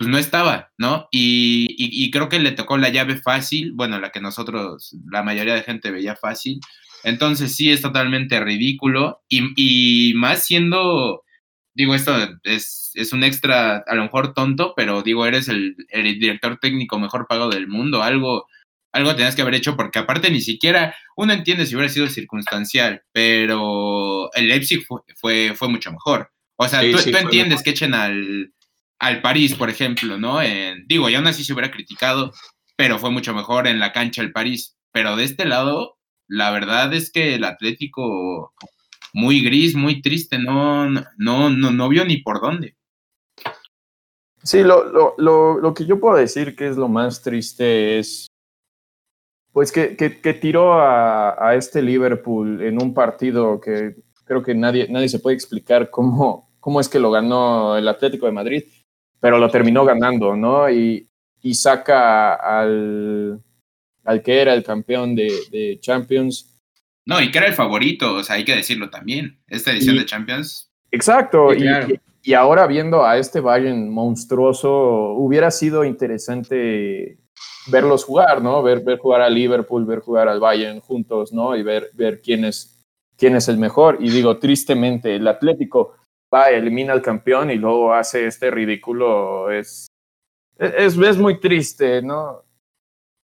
pues no estaba, ¿no? Y, y, creo que le tocó la llave fácil, bueno, la que nosotros, la mayoría de gente veía fácil. Entonces sí es totalmente ridículo y, y más siendo digo, esto es, es, un extra, a lo mejor tonto, pero digo, eres el, el, director técnico mejor pagado del mundo, algo, algo tenías que haber hecho, porque aparte ni siquiera, uno entiende si hubiera sido circunstancial, pero el Leipzig fue, fue, fue mucho mejor. O sea, tú, tú entiendes que echen al, al París, por ejemplo, ¿no? En, digo, y aún así se hubiera criticado, pero fue mucho mejor en la cancha el París. Pero de este lado, la verdad es que el Atlético muy gris, muy triste, no, no, no, no vio ni por dónde. Sí, lo, lo, lo, lo, que yo puedo decir que es lo más triste es, pues que, que, tiró a, a, este Liverpool en un partido que creo que nadie, nadie se puede explicar cómo, cómo es que lo ganó el Atlético de Madrid, pero lo terminó ganando, ¿no? Y, y saca al, al que era el campeón de, de Champions no, y que era el favorito, o sea, hay que decirlo también. Esta edición de Champions. Exacto, y, ahora viendo a este Bayern monstruoso, hubiera sido interesante verlos jugar, ¿no? Ver, ver jugar a Liverpool, ver jugar al Bayern juntos, ¿no? Y ver, ver quién, es, quién es el mejor. Y digo, tristemente, el Atlético va, elimina al campeón y luego hace este ridículo. Es, es, es muy triste, ¿no?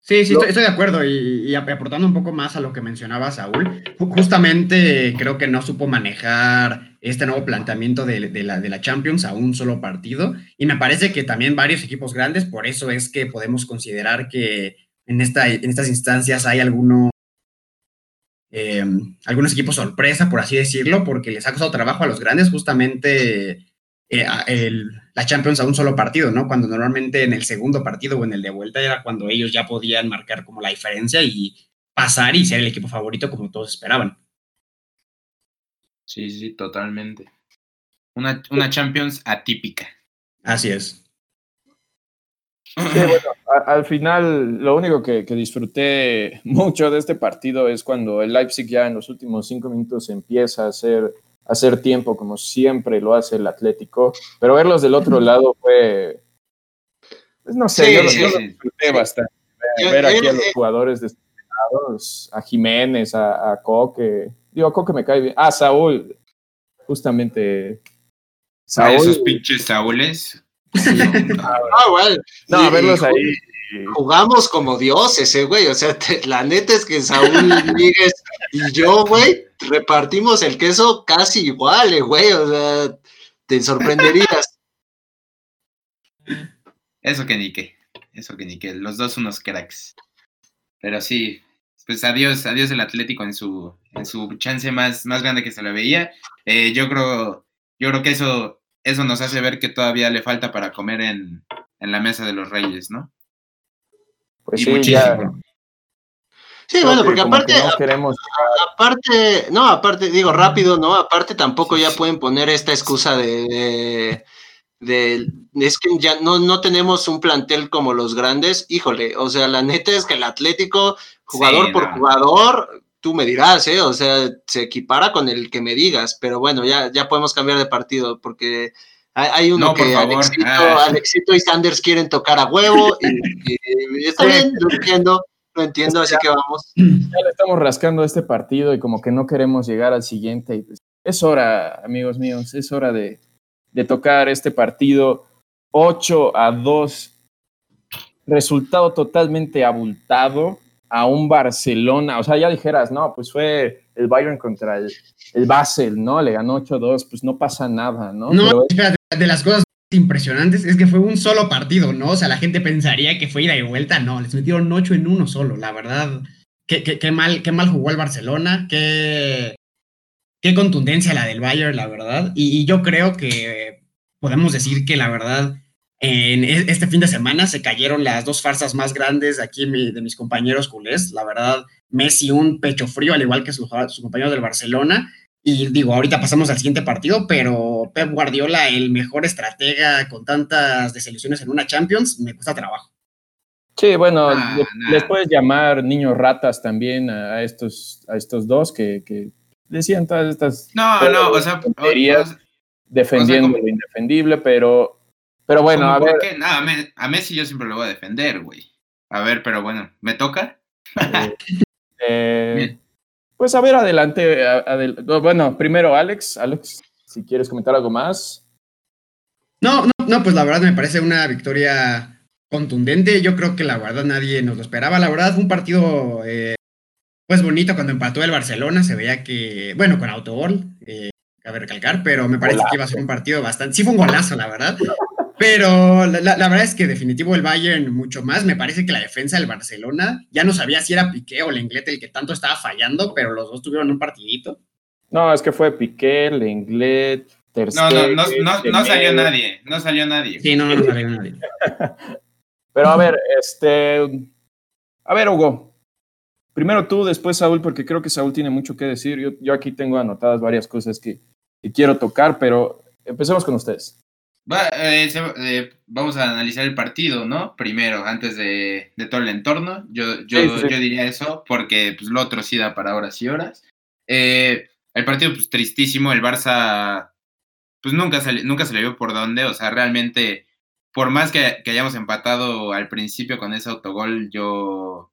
Sí, sí, estoy, de acuerdo y, aportando un poco más a lo que mencionaba Saúl, justamente creo que no supo manejar este nuevo planteamiento de, la, de, la, Champions a un solo partido y me parece que también varios equipos grandes, por eso es que podemos considerar que en, esta, en estas instancias hay algunos eh, algunos equipos sorpresa, por así decirlo, porque les ha costado trabajo a los grandes justamente eh, el, la Champions a un solo partido, ¿no? Cuando normalmente en el segundo partido o en el de vuelta era cuando ellos ya podían marcar como la diferencia y pasar y ser el equipo favorito como todos esperaban. Sí, sí, totalmente. Una, una Champions atípica. Así es. Sí, bueno, a- al final lo único que, que disfruté mucho de este partido es cuando el Leipzig ya en los últimos cinco minutos empieza a hacer, a hacer tiempo como siempre lo hace el Atlético, pero verlos del otro lado fue, pues no sé, Sí, yo, lo- sí, yo lo disfruté bastante. Ver, aquí a los jugadores destacados, a Jiménez, a, a Coque, digo, a Coque me cae bien, ah, Saúl, justamente. A esos Saúl, pinches Saúles. Ah, bueno. no, Y- verlos ahí. Jugamos como dioses, eh, güey. O sea, te- la neta es que Saúl Míguez y yo, güey, repartimos el queso casi igual, eh, güey. O sea, te sorprenderías. Eso que ni qué. Eso que ni qué. Los dos unos cracks. Pero sí. Pues adiós, adiós el Atlético en su, en su chance más, más grande que se le veía. Eh, yo creo, yo creo que eso, eso nos hace ver que todavía le falta para comer en, en la mesa de los reyes, ¿no? Pues y sí, muchísimo. ya, Sí, bueno, que porque aparte, que no queremos aparte, no, aparte, digo rápido, ¿no? Aparte tampoco ya pueden poner esta excusa de, de, de- es que ya no, no tenemos un plantel como los grandes, híjole, o sea, la neta es que el Atlético, jugador Sí, por no. jugador, tú me dirás, ¿eh? O sea, se equipara con el que me digas, pero bueno, ya, ya podemos cambiar de partido porque hay, hay uno No, que. Alexito, Ah. Alexito y Sanders quieren tocar a huevo y, y está bien, lo entiendo, lo entiendo, así que vamos. ya le estamos rascando este partido y como que no queremos llegar al siguiente. y pues, es hora, amigos míos, es hora de, de tocar este partido 8 a 2. Resultado totalmente abultado a un Barcelona. O sea, ya dijeras, no, pues fue el Bayern contra el, el Basel, ¿no? Le ganó 8 a 2, pues no pasa nada, ¿no? No, Pero espérate, de las cosas impresionantes es que fue un solo partido, ¿no? O sea, la gente pensaría que fue ida y vuelta, no, les metieron ocho en uno solo, la verdad. Qué, qué- qué mal, qué mal jugó el Barcelona, qué, qué contundencia la del Bayern, la verdad. Y, y yo creo que podemos decir que la verdad, en e- este fin de semana se cayeron las dos farsas más grandes de aquí mi- de mis compañeros culés. La verdad, Messi un pecho frío, al igual que sus su compañeros del Barcelona. Y digo, ahorita pasamos al siguiente partido, pero Pep Guardiola, el mejor estratega con tantas desilusiones en una Champions, me cuesta trabajo. Sí, bueno, Ah, le- nah. les puedes llamar niños ratas también a, a estos, a estos dos que, que decían todas estas No, no, o sea, o- tonterías o- defendiendo como- lo indefendible, pero, pero bueno, ¿cómo a ver, qué? No, a, Me- a Messi yo siempre lo voy a defender, güey. A ver, pero bueno, ¿me toca? eh, eh, pues a ver, adelante, adel- bueno, primero Alex, Alex, si quieres comentar algo más. No, no, no, pues la verdad me parece una victoria contundente. Yo creo que la verdad nadie nos lo esperaba. La verdad fue un partido eh, pues bonito cuando empató el Barcelona. Se veía que, bueno, con autogol, eh, cabe recalcar, pero me parece que iba a ser un partido bastante. Sí, fue un golazo, la verdad. Pero la, la- la verdad es que definitivo el Bayern mucho más. Me parece que la defensa del Barcelona ya no sabía si era Piqué o Lenglet el que tanto estaba fallando, pero los dos tuvieron un partidito. No, es que fue Piqué, Lenglet, Ter No, no, no, no, no salió nadie, no salió nadie. Sí, no, no salió nadie. Pero a ver, este. A ver, Hugo. Primero tú, después Saúl, porque creo que Saúl tiene mucho que decir. Yo, yo aquí tengo anotadas varias cosas que, que quiero tocar, pero empecemos con ustedes. Va, eh, se- eh, vamos a analizar el partido, ¿no? Primero, antes de, de todo el entorno. Yo, yo, Sí, sí, sí. yo diría eso, porque pues, lo otro sí da para horas y horas. Eh, el partido, pues tristísimo. El Barça, pues nunca se, nunca se le vio por dónde. O sea, realmente, por más que, que hayamos empatado al principio con ese autogol, yo,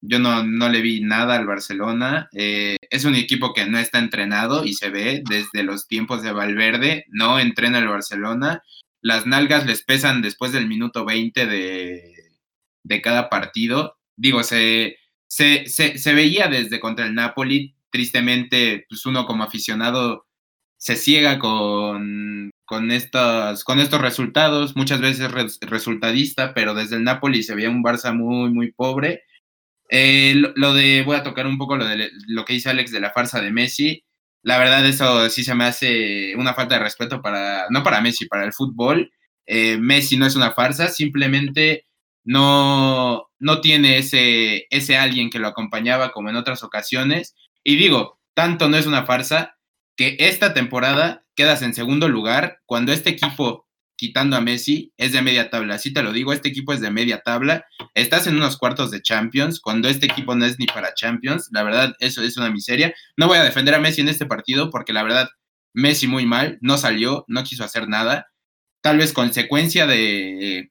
yo no, no le vi nada al Barcelona. Eh, es un equipo que no está entrenado y se ve desde los tiempos de Valverde. No entrena el Barcelona. Las nalgas les pesan después del minuto 20 de, de cada partido. Digo, se, se, se, se veía desde contra el Napoli. Tristemente, pues uno como aficionado se ciega con, con, estos, con estos resultados. Muchas veces res- resultadista, pero desde el Napoli se veía un Barça muy, muy pobre. Eh, lo, de, voy a tocar un poco lo de lo que dice Alex de la farsa de Messi. La verdad, eso sí se me hace una falta de respeto para, no para Messi, para el fútbol. Eh, Messi no es una farsa, simplemente no, no tiene ese, ese alguien que lo acompañaba como en otras ocasiones. Y digo, tanto no es una farsa que esta temporada quedas en segundo lugar cuando este equipo quitando a Messi, es de media tabla. Así te lo digo, este equipo es de media tabla. Estás en unos cuartos de Champions, cuando este equipo no es ni para Champions. La verdad, eso es una miseria. No voy a defender a Messi en este partido porque la verdad, Messi muy mal, no salió, no quiso hacer nada. Tal vez consecuencia de,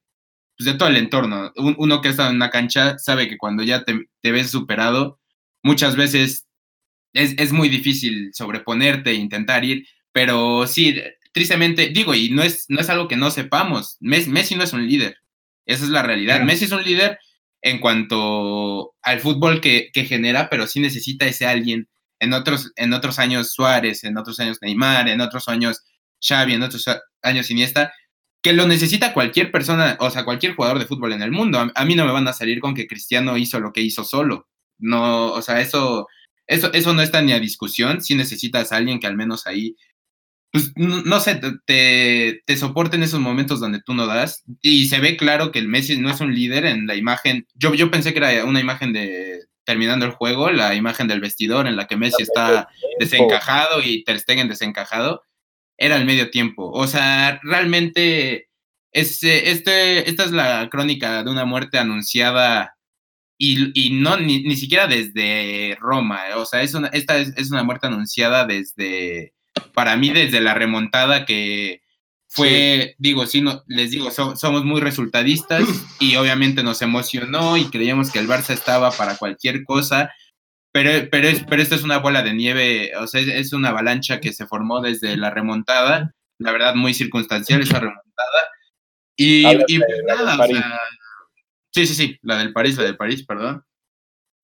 pues, de todo el entorno. uno que estado en una cancha sabe que cuando ya te, ves superado, muchas veces es, es muy difícil sobreponerte e intentar ir. Pero sí, tristemente, digo, y no es, no es algo que no sepamos, Messi, no es un líder, esa es la realidad. Messi es un líder en cuanto al fútbol que, genera, pero sí necesita ese alguien. En otros, en otros años Suárez, en otros años Neymar, en otros años Xavi, en otros años Iniesta, que lo necesita cualquier persona, o sea, cualquier jugador de fútbol en el mundo. A, a, mí no me van a salir con que Cristiano hizo lo que hizo solo. No, o sea, eso, eso, eso no está ni a discusión. Si necesitas a alguien que al menos ahí pues, no, sé, te, te soporta en esos momentos donde tú no das. Y se ve claro que el Messi no es un líder en la imagen. Yo, yo pensé que era una imagen de terminando el juego, la imagen del vestidor en la que Messi está desencajado y Ter Stegen desencajado. Era el medio tiempo. O sea, realmente es, este, esta es la crónica de una muerte anunciada y, y no ni, ni, siquiera desde Roma. O sea, es una, esta es, es una muerte anunciada desde para mí desde la remontada que fue, digo, sí, no, les digo, somos muy resultadistas y obviamente nos emocionó y creíamos que el Barça estaba para cualquier cosa, pero, pero, es, pero esto es una bola de nieve, o sea, es, una avalancha que se formó desde la remontada, la verdad muy circunstancial esa remontada. Y, y pues nada, o sea, sí, sí, sí, la del París, la del París, perdón.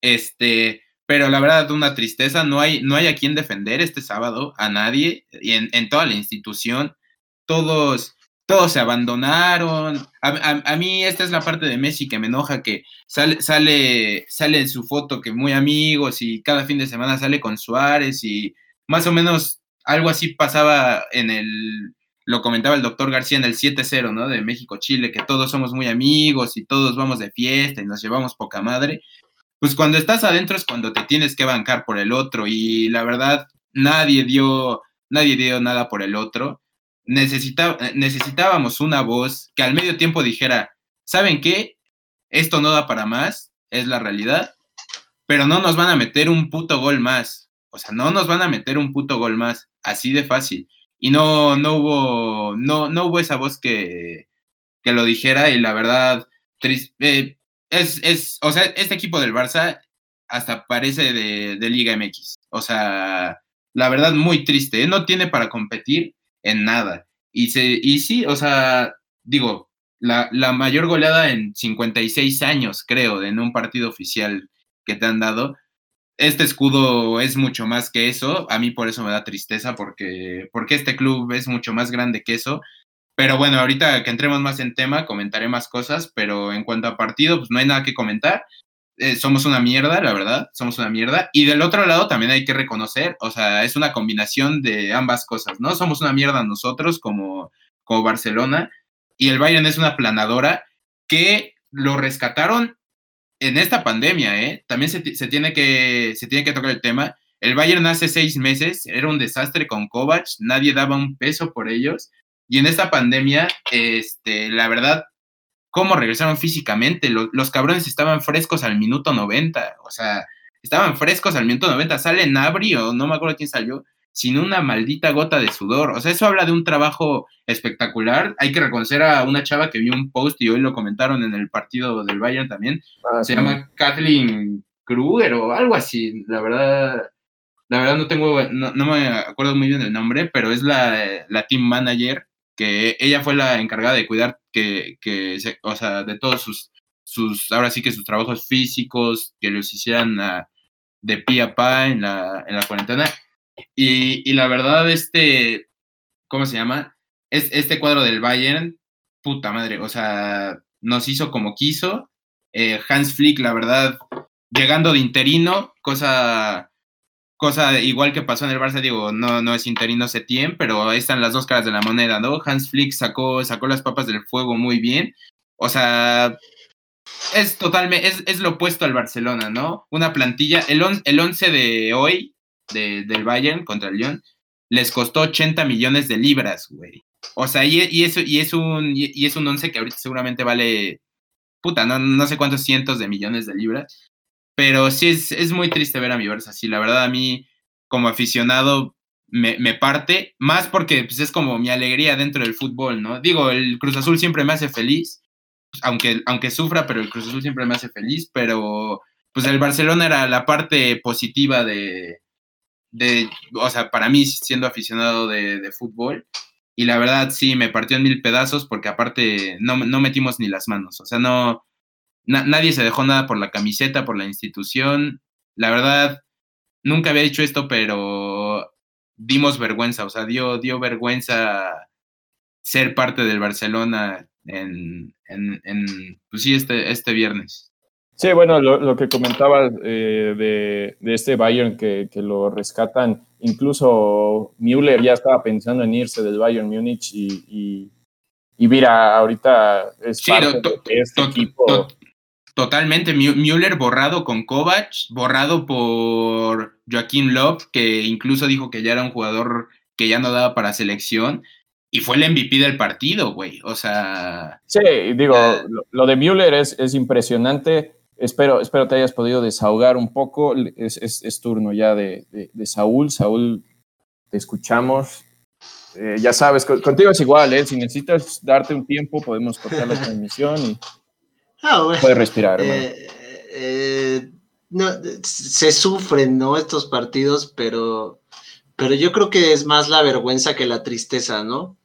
Este, pero la verdad, una tristeza, no hay, no hay a quien defender este sábado, a nadie, y en, en toda la institución, todos, todos se abandonaron. A, mí esta es la parte de Messi que me enoja, que sale, sale, sale en su foto que muy amigos y cada fin de semana sale con Suárez y más o menos algo así pasaba en el, lo comentaba el doctor García en el 7-0, ¿no? De México-Chile, que todos somos muy amigos y todos vamos de fiesta y nos llevamos poca madre pues cuando estás adentro es cuando te tienes que bancar por el otro y la verdad nadie dio, nadie dio nada por el otro. necesitábamos una voz que al medio tiempo dijera, ¿saben qué? Esto no da para más, es la realidad, pero no nos van a meter un puto gol más. O sea, no nos van a meter un puto gol más, así de fácil. Y no, no hubo, no, no hubo esa voz que, que lo dijera y la verdad, triste, eh, es, es, o sea, este equipo del Barça hasta parece de, Liga MX. O sea, la verdad, muy triste. ¿eh? No tiene para competir en nada. Y, se, y sí, o sea, digo, la, la, mayor goleada en 56 años, creo, en un partido oficial que te han dado. Este escudo es mucho más que eso. A mí por eso me da tristeza, porque, porque este club es mucho más grande que eso. Pero bueno, ahorita que entremos más en tema, comentaré más cosas, pero en cuanto a partido, pues no hay nada que comentar. Eh, somos una mierda, la verdad, somos una mierda. Y del otro lado también hay que reconocer, o sea, es una combinación de ambas cosas, ¿no? Somos una mierda nosotros como, como Barcelona y el Bayern es una planadora que lo rescataron en esta pandemia, ¿eh? También se, se, tiene que, se tiene que tocar el tema. El Bayern hace seis meses era un desastre con Kovac, nadie daba un peso por ellos y en esta pandemia, este, la verdad, cómo regresaron físicamente. Los, cabrones estaban frescos al minuto 90. O sea, estaban frescos al minuto 90. Sale Nabri o no me acuerdo quién salió, sin una maldita gota de sudor. O sea, eso habla de un trabajo espectacular. Hay que reconocer a una chava que vio un post y hoy lo comentaron en el partido del Bayern también. Ah, Se llama Kathleen Kruger o algo así. La verdad, la verdad no tengo, no, me acuerdo muy bien el nombre, pero es la, la team manager que ella fue la encargada de cuidar que, que o sea, de todos sus, sus, ahora sí que sus trabajos físicos, que los hicieran de pie a pa en la, en la cuarentena. Y, y, la verdad, este, ¿cómo se llama? Es, este cuadro del Bayern, puta madre, o sea, nos hizo como quiso. Eh, Hans Flick, la verdad, llegando de interino, cosa, cosa igual que pasó en el Barça, digo, no, no es interino Setien, pero ahí están las dos caras de la moneda, ¿no? Hans Flick sacó, sacó las papas del fuego muy bien. O sea, es totalmente, es, es lo opuesto al Barcelona, ¿no? Una plantilla, el, el 11 de hoy del Bayern contra el Lyon les costó 80 millones de libras, güey. O sea, y, y, eso, y, es un, y, es un 11 que ahorita seguramente vale, puta, no, no sé cuántos cientos de millones de libras. Pero sí es, es muy triste ver a mi Barça así. La verdad, a mí, como aficionado, me, me, parte, más porque pues, es como mi alegría dentro del fútbol, ¿no? Digo, el Cruz Azul siempre me hace feliz, aunque, aunque sufra, pero el Cruz Azul siempre me hace feliz, pero pues el Barcelona era la parte positiva de, de o sea, para mí siendo aficionado de, de fútbol, y la verdad sí, me partió en mil pedazos porque aparte no, no metimos ni las manos, o sea, no, nadie se dejó nada por la camiseta, por la institución, la verdad, nunca había dicho esto, pero dimos vergüenza, o sea, dio, dio vergüenza ser parte del Barcelona en, en, en pues sí, este, este viernes. Sí, bueno, lo, que comentabas eh, de, de, este Bayern que, que, lo rescatan, incluso Müller ya estaba pensando en irse del Bayern Múnich y, y, y mira, ahorita es sí, parte de este equipo. To, totalmente, Müller borrado con Kovac, borrado por Joaquín Love, que incluso dijo que ya era un jugador que ya no daba para selección. Y fue el MVP del partido, güey. O sea. Sí, digo, uh, lo, lo, de Müller es, es impresionante. Espero, espero te hayas podido desahogar un poco. Es, es, es turno ya de, de, de, Saúl. Saúl, te escuchamos. Eh, ya sabes, contigo es igual, ¿eh? Si necesitas darte un tiempo, podemos cortar la transmisión y ah, bueno, puedes respirar. Eh, eh, no, se sufren, ¿no? Estos partidos, pero, pero yo creo que es más la vergüenza que la tristeza, ¿no?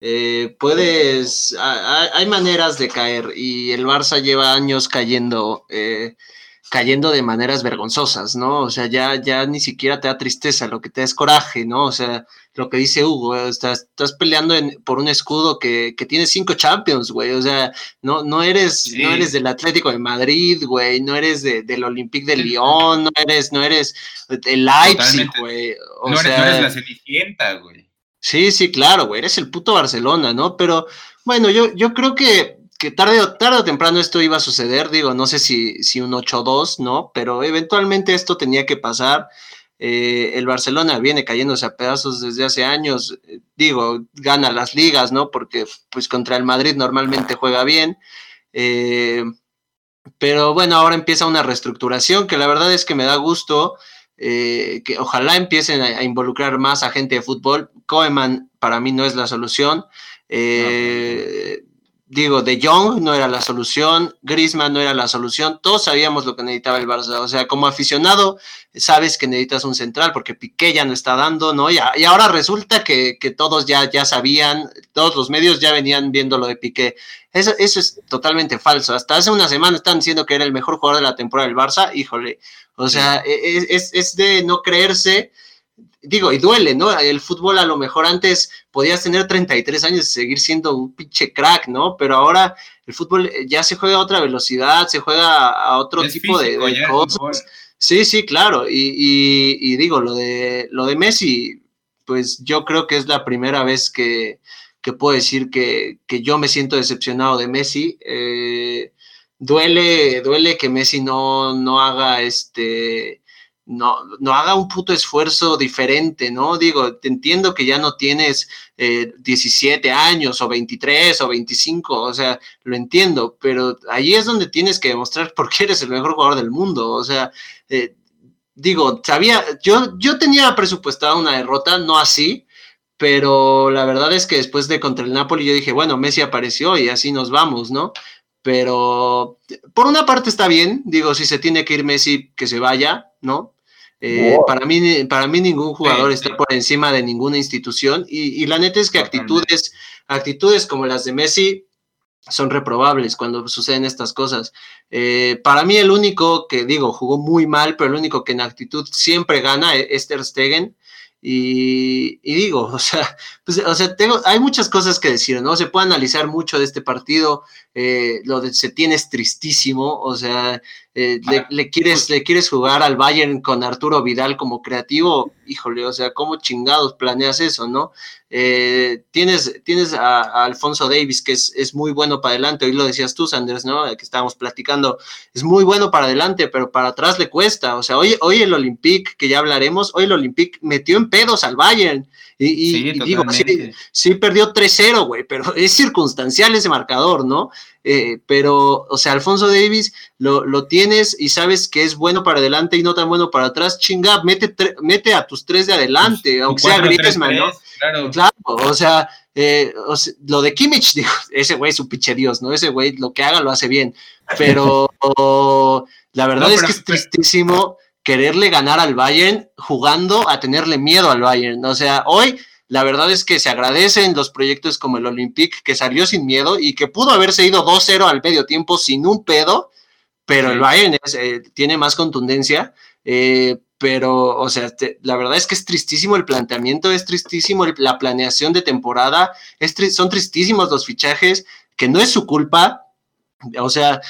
Eh, puedes, hay, hay, maneras de caer y el Barça lleva años cayendo, cayendo de maneras vergonzosas, ¿no? O sea, ya, ya ni siquiera te da tristeza, lo que te da es coraje, ¿no? O sea, lo que dice Hugo, estás, estás peleando en, por un escudo que, que, tiene cinco Champions, güey, o sea, no, no, eres, sí. no eres del Atlético de Madrid, güey, no eres de, del Olympique de Lyon, no eres, no eres del Leipzig, güey. No, sea, no eres la Cenicienta, güey. Sí, sí, claro, güey, eres el puto Barcelona, ¿no? Pero bueno, yo, yo creo que, que tarde, o, tarde o temprano esto iba a suceder, digo, no sé si, si un 8-2, ¿no? Pero eventualmente esto tenía que pasar. Eh, el Barcelona viene cayéndose a pedazos desde hace años, digo, gana las ligas, ¿no? Porque pues contra el Madrid normalmente juega bien. Eh, pero bueno, ahora empieza una reestructuración que la verdad es que me da gusto. Eh, que ojalá empiecen a, a, involucrar más a gente de fútbol. Koeman para mí no es la solución. Eh, no. Digo, De Jong no era la solución, Griezmann no era la solución, todos sabíamos lo que necesitaba el Barça, o sea, como aficionado sabes que necesitas un central porque Piqué ya no está dando, ¿no? Y, y ahora resulta que, que, todos ya, ya sabían, todos los medios ya venían viendo lo de Piqué. Eso, eso es totalmente falso. Hasta hace una semana están diciendo que era el mejor jugador de la temporada del Barça, híjole, o sea, sí. es, es, de no creerse. Digo, y duele, ¿no? El fútbol a lo mejor antes podías tener 33 años y seguir siendo un pinche crack, ¿no? Pero ahora el fútbol ya se juega a otra velocidad, se juega a otro es tipo físico, de, de cosas. Sí, sí, claro. Y, y, y, digo, lo de, lo de Messi, pues yo creo que es la primera vez que, que puedo decir que, que, yo me siento decepcionado de Messi. Eh, duele, duele que Messi no, no haga este, no, no haga un puto esfuerzo diferente, ¿no? Digo, te entiendo que ya no tienes eh, 17 años o 23 o 25, o sea, lo entiendo, pero ahí es donde tienes que demostrar por qué eres el mejor jugador del mundo, o sea, eh, digo, sabía, yo, yo tenía presupuestado una derrota, no así, pero la verdad es que después de contra el Napoli yo dije, bueno, Messi apareció y así nos vamos, ¿no? Pero por una parte está bien, digo, si se tiene que ir Messi, que se vaya, ¿no? Eh, wow. para, mí, para mí ningún jugador sí, está sí. por encima de ninguna institución y, y la neta es que actitudes, actitudes como las de Messi son reprobables cuando suceden estas cosas. Eh, para mí el único que digo jugó muy mal, pero el único que en actitud siempre gana es Ter Stegen. Y, y, digo, o sea, pues, o sea tengo, hay muchas cosas que decir, ¿no? Se puede analizar mucho de este partido, eh, lo de Setién es tristísimo, o sea, eh, le, le quieres, le quieres jugar al Bayern con Arturo Vidal como creativo, híjole, o sea, ¿cómo chingados planeas eso, no? Eh, tienes tienes a, a Alfonso Davis, que es, es muy bueno para adelante, hoy lo decías tú, Sanders, ¿no? Que estábamos platicando, es muy bueno para adelante, pero para atrás le cuesta, o sea, hoy, hoy el Olympique, que ya hablaremos, hoy el Olympique metió en pedos al Bayern, y, y- Sí, y digo, sí, sí perdió 3-0, güey, pero es circunstancial ese marcador, ¿no? Eh, pero, o sea, Alfonso Davis lo, lo tienes y sabes que es bueno para adelante y no tan bueno para atrás, chinga, mete, mete a tus tres de adelante, aunque sea 4-3-3, Griezmann, ¿no? Claro. Claro, o sea, eh, o sea, lo de Kimmich, digo, ese güey es un pinche dios, ¿no? Ese güey lo que haga lo hace bien, pero la verdad No, es que es tristísimo quererle ganar al Bayern jugando a tenerle miedo al Bayern, o sea, hoy la verdad es que se agradecen los proyectos como el Olympique, que salió sin miedo y que pudo haberse ido 2-0 al medio tiempo sin un pedo, pero el Bayern es, eh, tiene más contundencia. eh, pero, o sea, te- la verdad es que es tristísimo el planteamiento, es tristísimo la planeación de temporada, es son tristísimos los fichajes, que no es su culpa. O sea,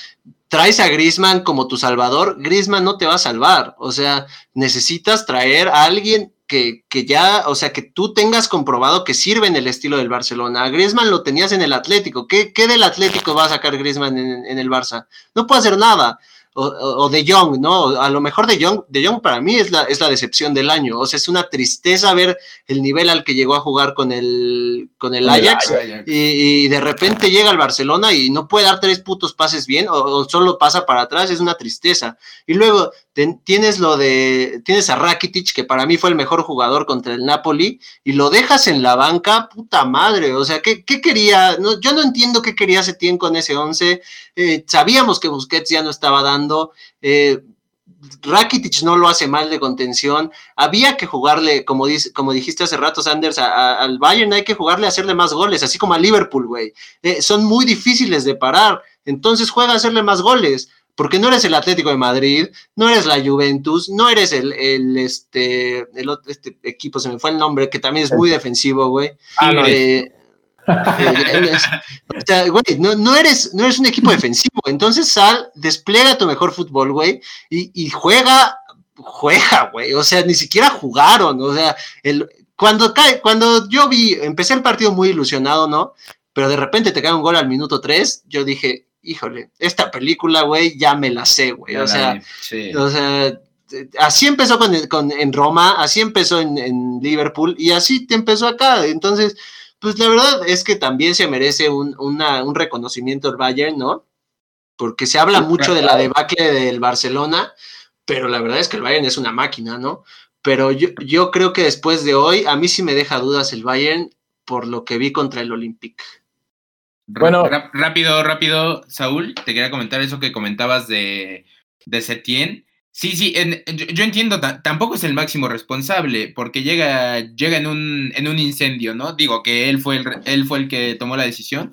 traes a Griezmann como tu salvador, Griezmann no te va a salvar. O sea, necesitas traer a alguien que, que ya, o sea, que tú tengas comprobado que sirve en el estilo del Barcelona. A Griezmann lo tenías en el Atlético. ¿Qué, qué del Atlético va a sacar Griezmann en, en el Barça? No puede hacer nada. O, o, de Jong, ¿no? A lo mejor de Jong, de Jong para mí es la, es la decepción del año. O sea, es una tristeza ver el nivel al que llegó a jugar con el, con el Con el Ajax. Ajax. Y, y de repente llega al Barcelona y no puede dar tres putos pases bien o, o solo pasa para atrás, es una tristeza. Y luego tienes lo de, tienes a Rakitic, que para mí fue el mejor jugador contra el Napoli, y lo dejas en la banca, puta madre, o sea, ¿qué, qué quería? No, yo no entiendo qué quería Setién con ese 11, eh, sabíamos que Busquets ya no estaba dando, eh, Rakitic no lo hace mal de contención. Había que jugarle, como, dice, como dijiste hace rato, Sanders, al Bayern hay que jugarle a hacerle más goles, así como a Liverpool, güey. Eh, son muy difíciles de parar. Entonces juega a hacerle más goles. Porque no eres el Atlético de Madrid, no eres la Juventus, no eres el, el este, el otro este equipo, se me fue el nombre, que también es muy defensivo, güey. Ah, no, Eh, eh, es- o sea, güey, no, no eres, no eres un equipo defensivo, entonces sal, despliega tu mejor fútbol, güey, y, y juega, juega, güey, o sea, ni siquiera jugaron, o sea, el, cuando cae, cuando yo vi, empecé el partido muy ilusionado, ¿no? Pero de repente te cae un gol al minuto 3, yo dije, híjole, esta película, güey, ya me la sé, güey, o sea, Sí. o sea, así empezó con, con- en Roma, así empezó en, en Liverpool y así te empezó acá. Entonces, pues la verdad es que también se merece un, una- un reconocimiento el Bayern, ¿no? Porque se habla mucho de la debacle del Barcelona, pero la verdad es que el Bayern es una máquina, ¿no? Pero yo, yo creo que después de hoy, a mí sí me deja dudas el Bayern por lo que vi contra el Olympique. Bueno. Rá- rápido, rápido, Saúl, te quería comentar eso que comentabas de, de Setién. Sí, sí, en- yo, yo entiendo, ta- tampoco es el máximo responsable, porque llega, llega en, un, en un incendio, ¿no? Digo que él fue el, él fue el que tomó la decisión,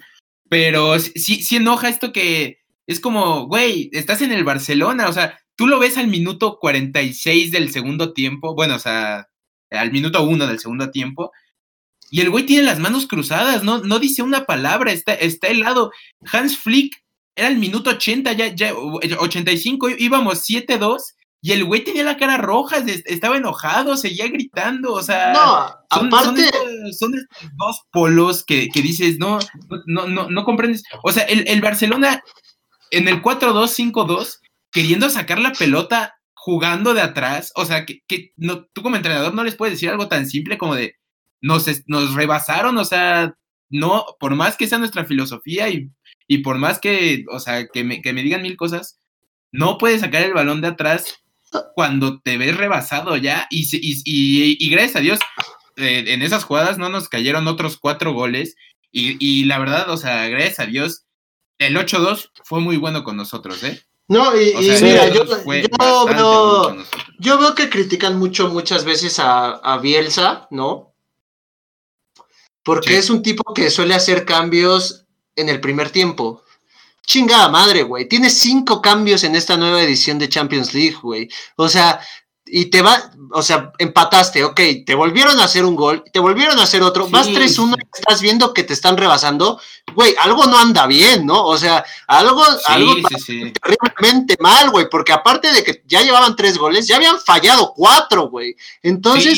pero sí, sí enoja esto que es como, güey, estás en el Barcelona, o sea, tú lo ves al minuto 46 del segundo tiempo, bueno, o sea, al minuto 1 del segundo tiempo, y el güey tiene las manos cruzadas, no, no dice una palabra, está, está helado. Hans Flick era el minuto 80, ya, ya 85, íbamos 7-2, y el güey tenía la cara roja, es- estaba enojado, seguía gritando, o sea. No, Son, son aparte, estos, son estos dos polos que, que dices, no, no, no, no comprendes. O sea, el, el Barcelona en el 4-2-5-2, queriendo sacar la pelota jugando de atrás, o sea, que, que no, tú como entrenador no les puedes decir algo tan simple como de, nos, nos rebasaron, o sea, no, por más que sea nuestra filosofía y, y por más que, o sea, que me, que me digan mil cosas, no puedes sacar el balón de atrás cuando te ves rebasado ya. Y, y, y- y gracias a Dios, eh, en esas jugadas no nos cayeron otros cuatro goles. Y, y la verdad, o sea, gracias a Dios, el 8-2 fue muy bueno con nosotros, ¿eh? no, y, O sea, mira, 8-2 yo, veo. Yo veo que critican mucho muchas veces a, a Bielsa, ¿no? Porque Sí. es un tipo que suele hacer cambios en el primer tiempo. Chingada madre, güey. Tiene cinco cambios en esta nueva edición de Champions League, güey. O sea, y te va, o sea, empataste, ok, te volvieron a hacer un gol, te volvieron a hacer otro, vas 3-1, estás viendo que te están rebasando, güey, algo no anda bien, ¿no? O sea, algo, algo terriblemente mal, güey, porque aparte de que ya llevaban tres goles, ya habían fallado cuatro, güey. Entonces,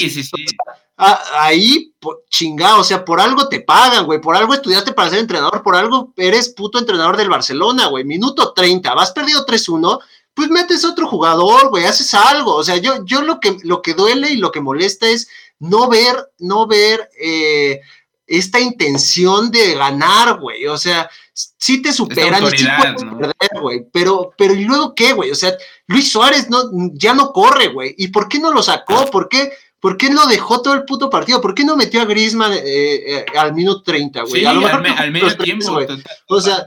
ahí, chingado, o sea, por algo te pagan, güey, por algo estudiaste para ser entrenador, por algo eres puto entrenador del Barcelona, güey. Minuto 30, vas perdido 3-1 pues metes otro jugador, güey, haces algo. O sea, yo, yo lo que, lo que duele y lo que molesta es no ver, no ver eh, esta intención de ganar, güey. O sea, sí te superan y sí perder, güey. Pero, pero ¿y luego qué, güey? O sea, Luis Suárez no, ya no corre, güey. ¿Y por qué no lo sacó? ¿Por qué? ¿Por qué no dejó todo el puto partido? ¿Por qué no metió a Griezmann eh, eh, al minuto 30, güey? Sí, a lo mejor al, medio tiempo. o sea,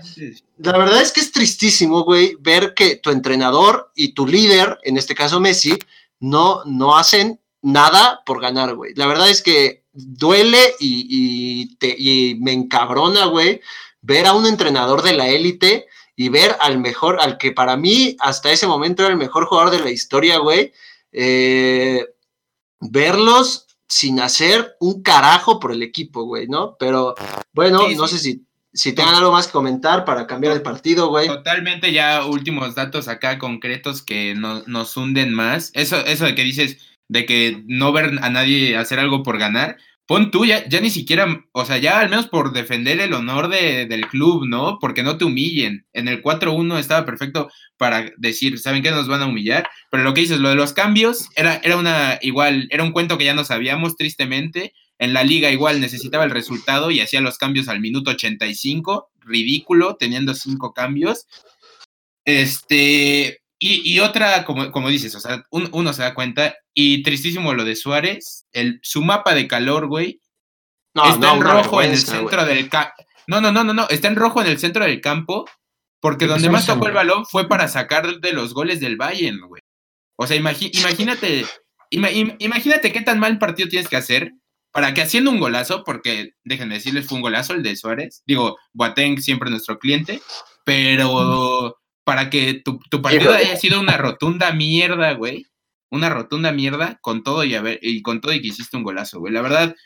la verdad es que es tristísimo, güey, ver que tu entrenador y tu líder, en este caso Messi, no, no hacen nada por ganar, güey. La verdad es que duele y, te, y me encabrona, güey, ver a un entrenador de la élite y ver al mejor, al que para mí hasta ese momento era el mejor jugador de la historia, güey. Eh, verlos sin hacer un carajo por el equipo, güey, ¿no? Pero bueno, no sé si, si tengan algo más que comentar para cambiar el partido, güey. Totalmente ya últimos datos acá concretos que nos hunden más. Eso, eso de que dices de que no ver a nadie hacer algo por ganar, pon tú, ya, ni siquiera, o sea, ya al menos por defender el honor de, del club, ¿no? Porque no te humillen. En el 4-1 estaba perfecto para decir, ¿saben qué nos van a humillar? Pero lo que dices, lo de los cambios, era, era una, igual, era un cuento que ya no sabíamos, tristemente. En la liga igual necesitaba el resultado y hacía los cambios al minuto 85, ridículo, teniendo cinco cambios. Este, y, otra, como, como dices, o sea, uno se da cuenta, y tristísimo lo de Suárez, el, su mapa de calor, güey, está en rojo en el centro del campo. No, no, no, no, no, está en rojo en el centro del campo, porque donde más tocó el balón fue para sacar de los goles del Bayern, güey. O sea, imagínate, imagínate qué tan mal partido tienes que hacer para que haciendo un golazo, porque déjenme decirles, fue un golazo el de Suárez. Digo, Boateng siempre nuestro cliente, pero para que tu, partido haya sido una rotunda mierda, güey. Una rotunda mierda con todo y, a ver, y con todo y que hiciste un golazo, güey. La verdad,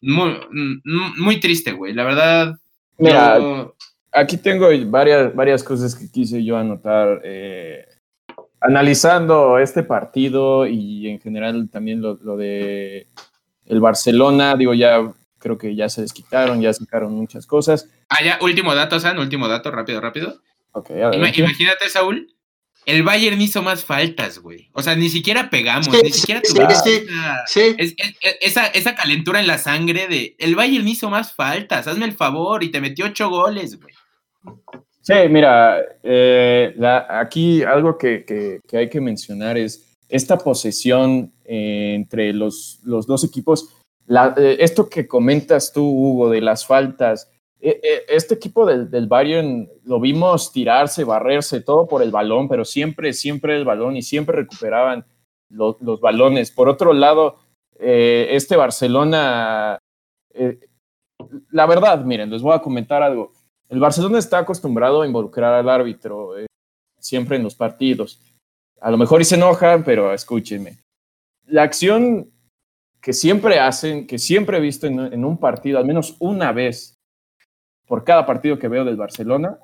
muy, muy triste, güey. La verdad. Mira, aquí tengo varias, varias cosas que quise yo anotar. Eh, analizando este partido y en general también lo, lo de el Barcelona, digo, ya creo que ya se desquitaron, ya sacaron muchas cosas. Ah, ya, último dato, San, último dato, rápido, rápido imagínate, Saúl, el Bayern hizo más faltas, güey. O sea, ni siquiera pegamos, ni siquiera tuvimos esa, esa, calentura en la sangre de. El Bayern hizo más faltas, hazme el favor, y te metió ocho goles, güey. Sí, mira, eh, aquí algo que, hay que mencionar es esta posesión eh, entre los, los, dos equipos. Eh, esto que comentas tú, Hugo, de las faltas, e, e, este equipo del, Bayern lo vimos tirarse, barrerse, todo por el balón, pero siempre, siempre el balón y siempre recuperaban los, balones. Por otro lado, eh, este Barcelona, eh, la verdad, miren, les voy a comentar algo. El Barcelona está acostumbrado a involucrar al árbitro eh, siempre en los partidos. A lo mejor y se enojan, pero escúchenme. La acción que siempre hacen, que siempre he visto en un partido, al menos una vez, por cada partido que veo del Barcelona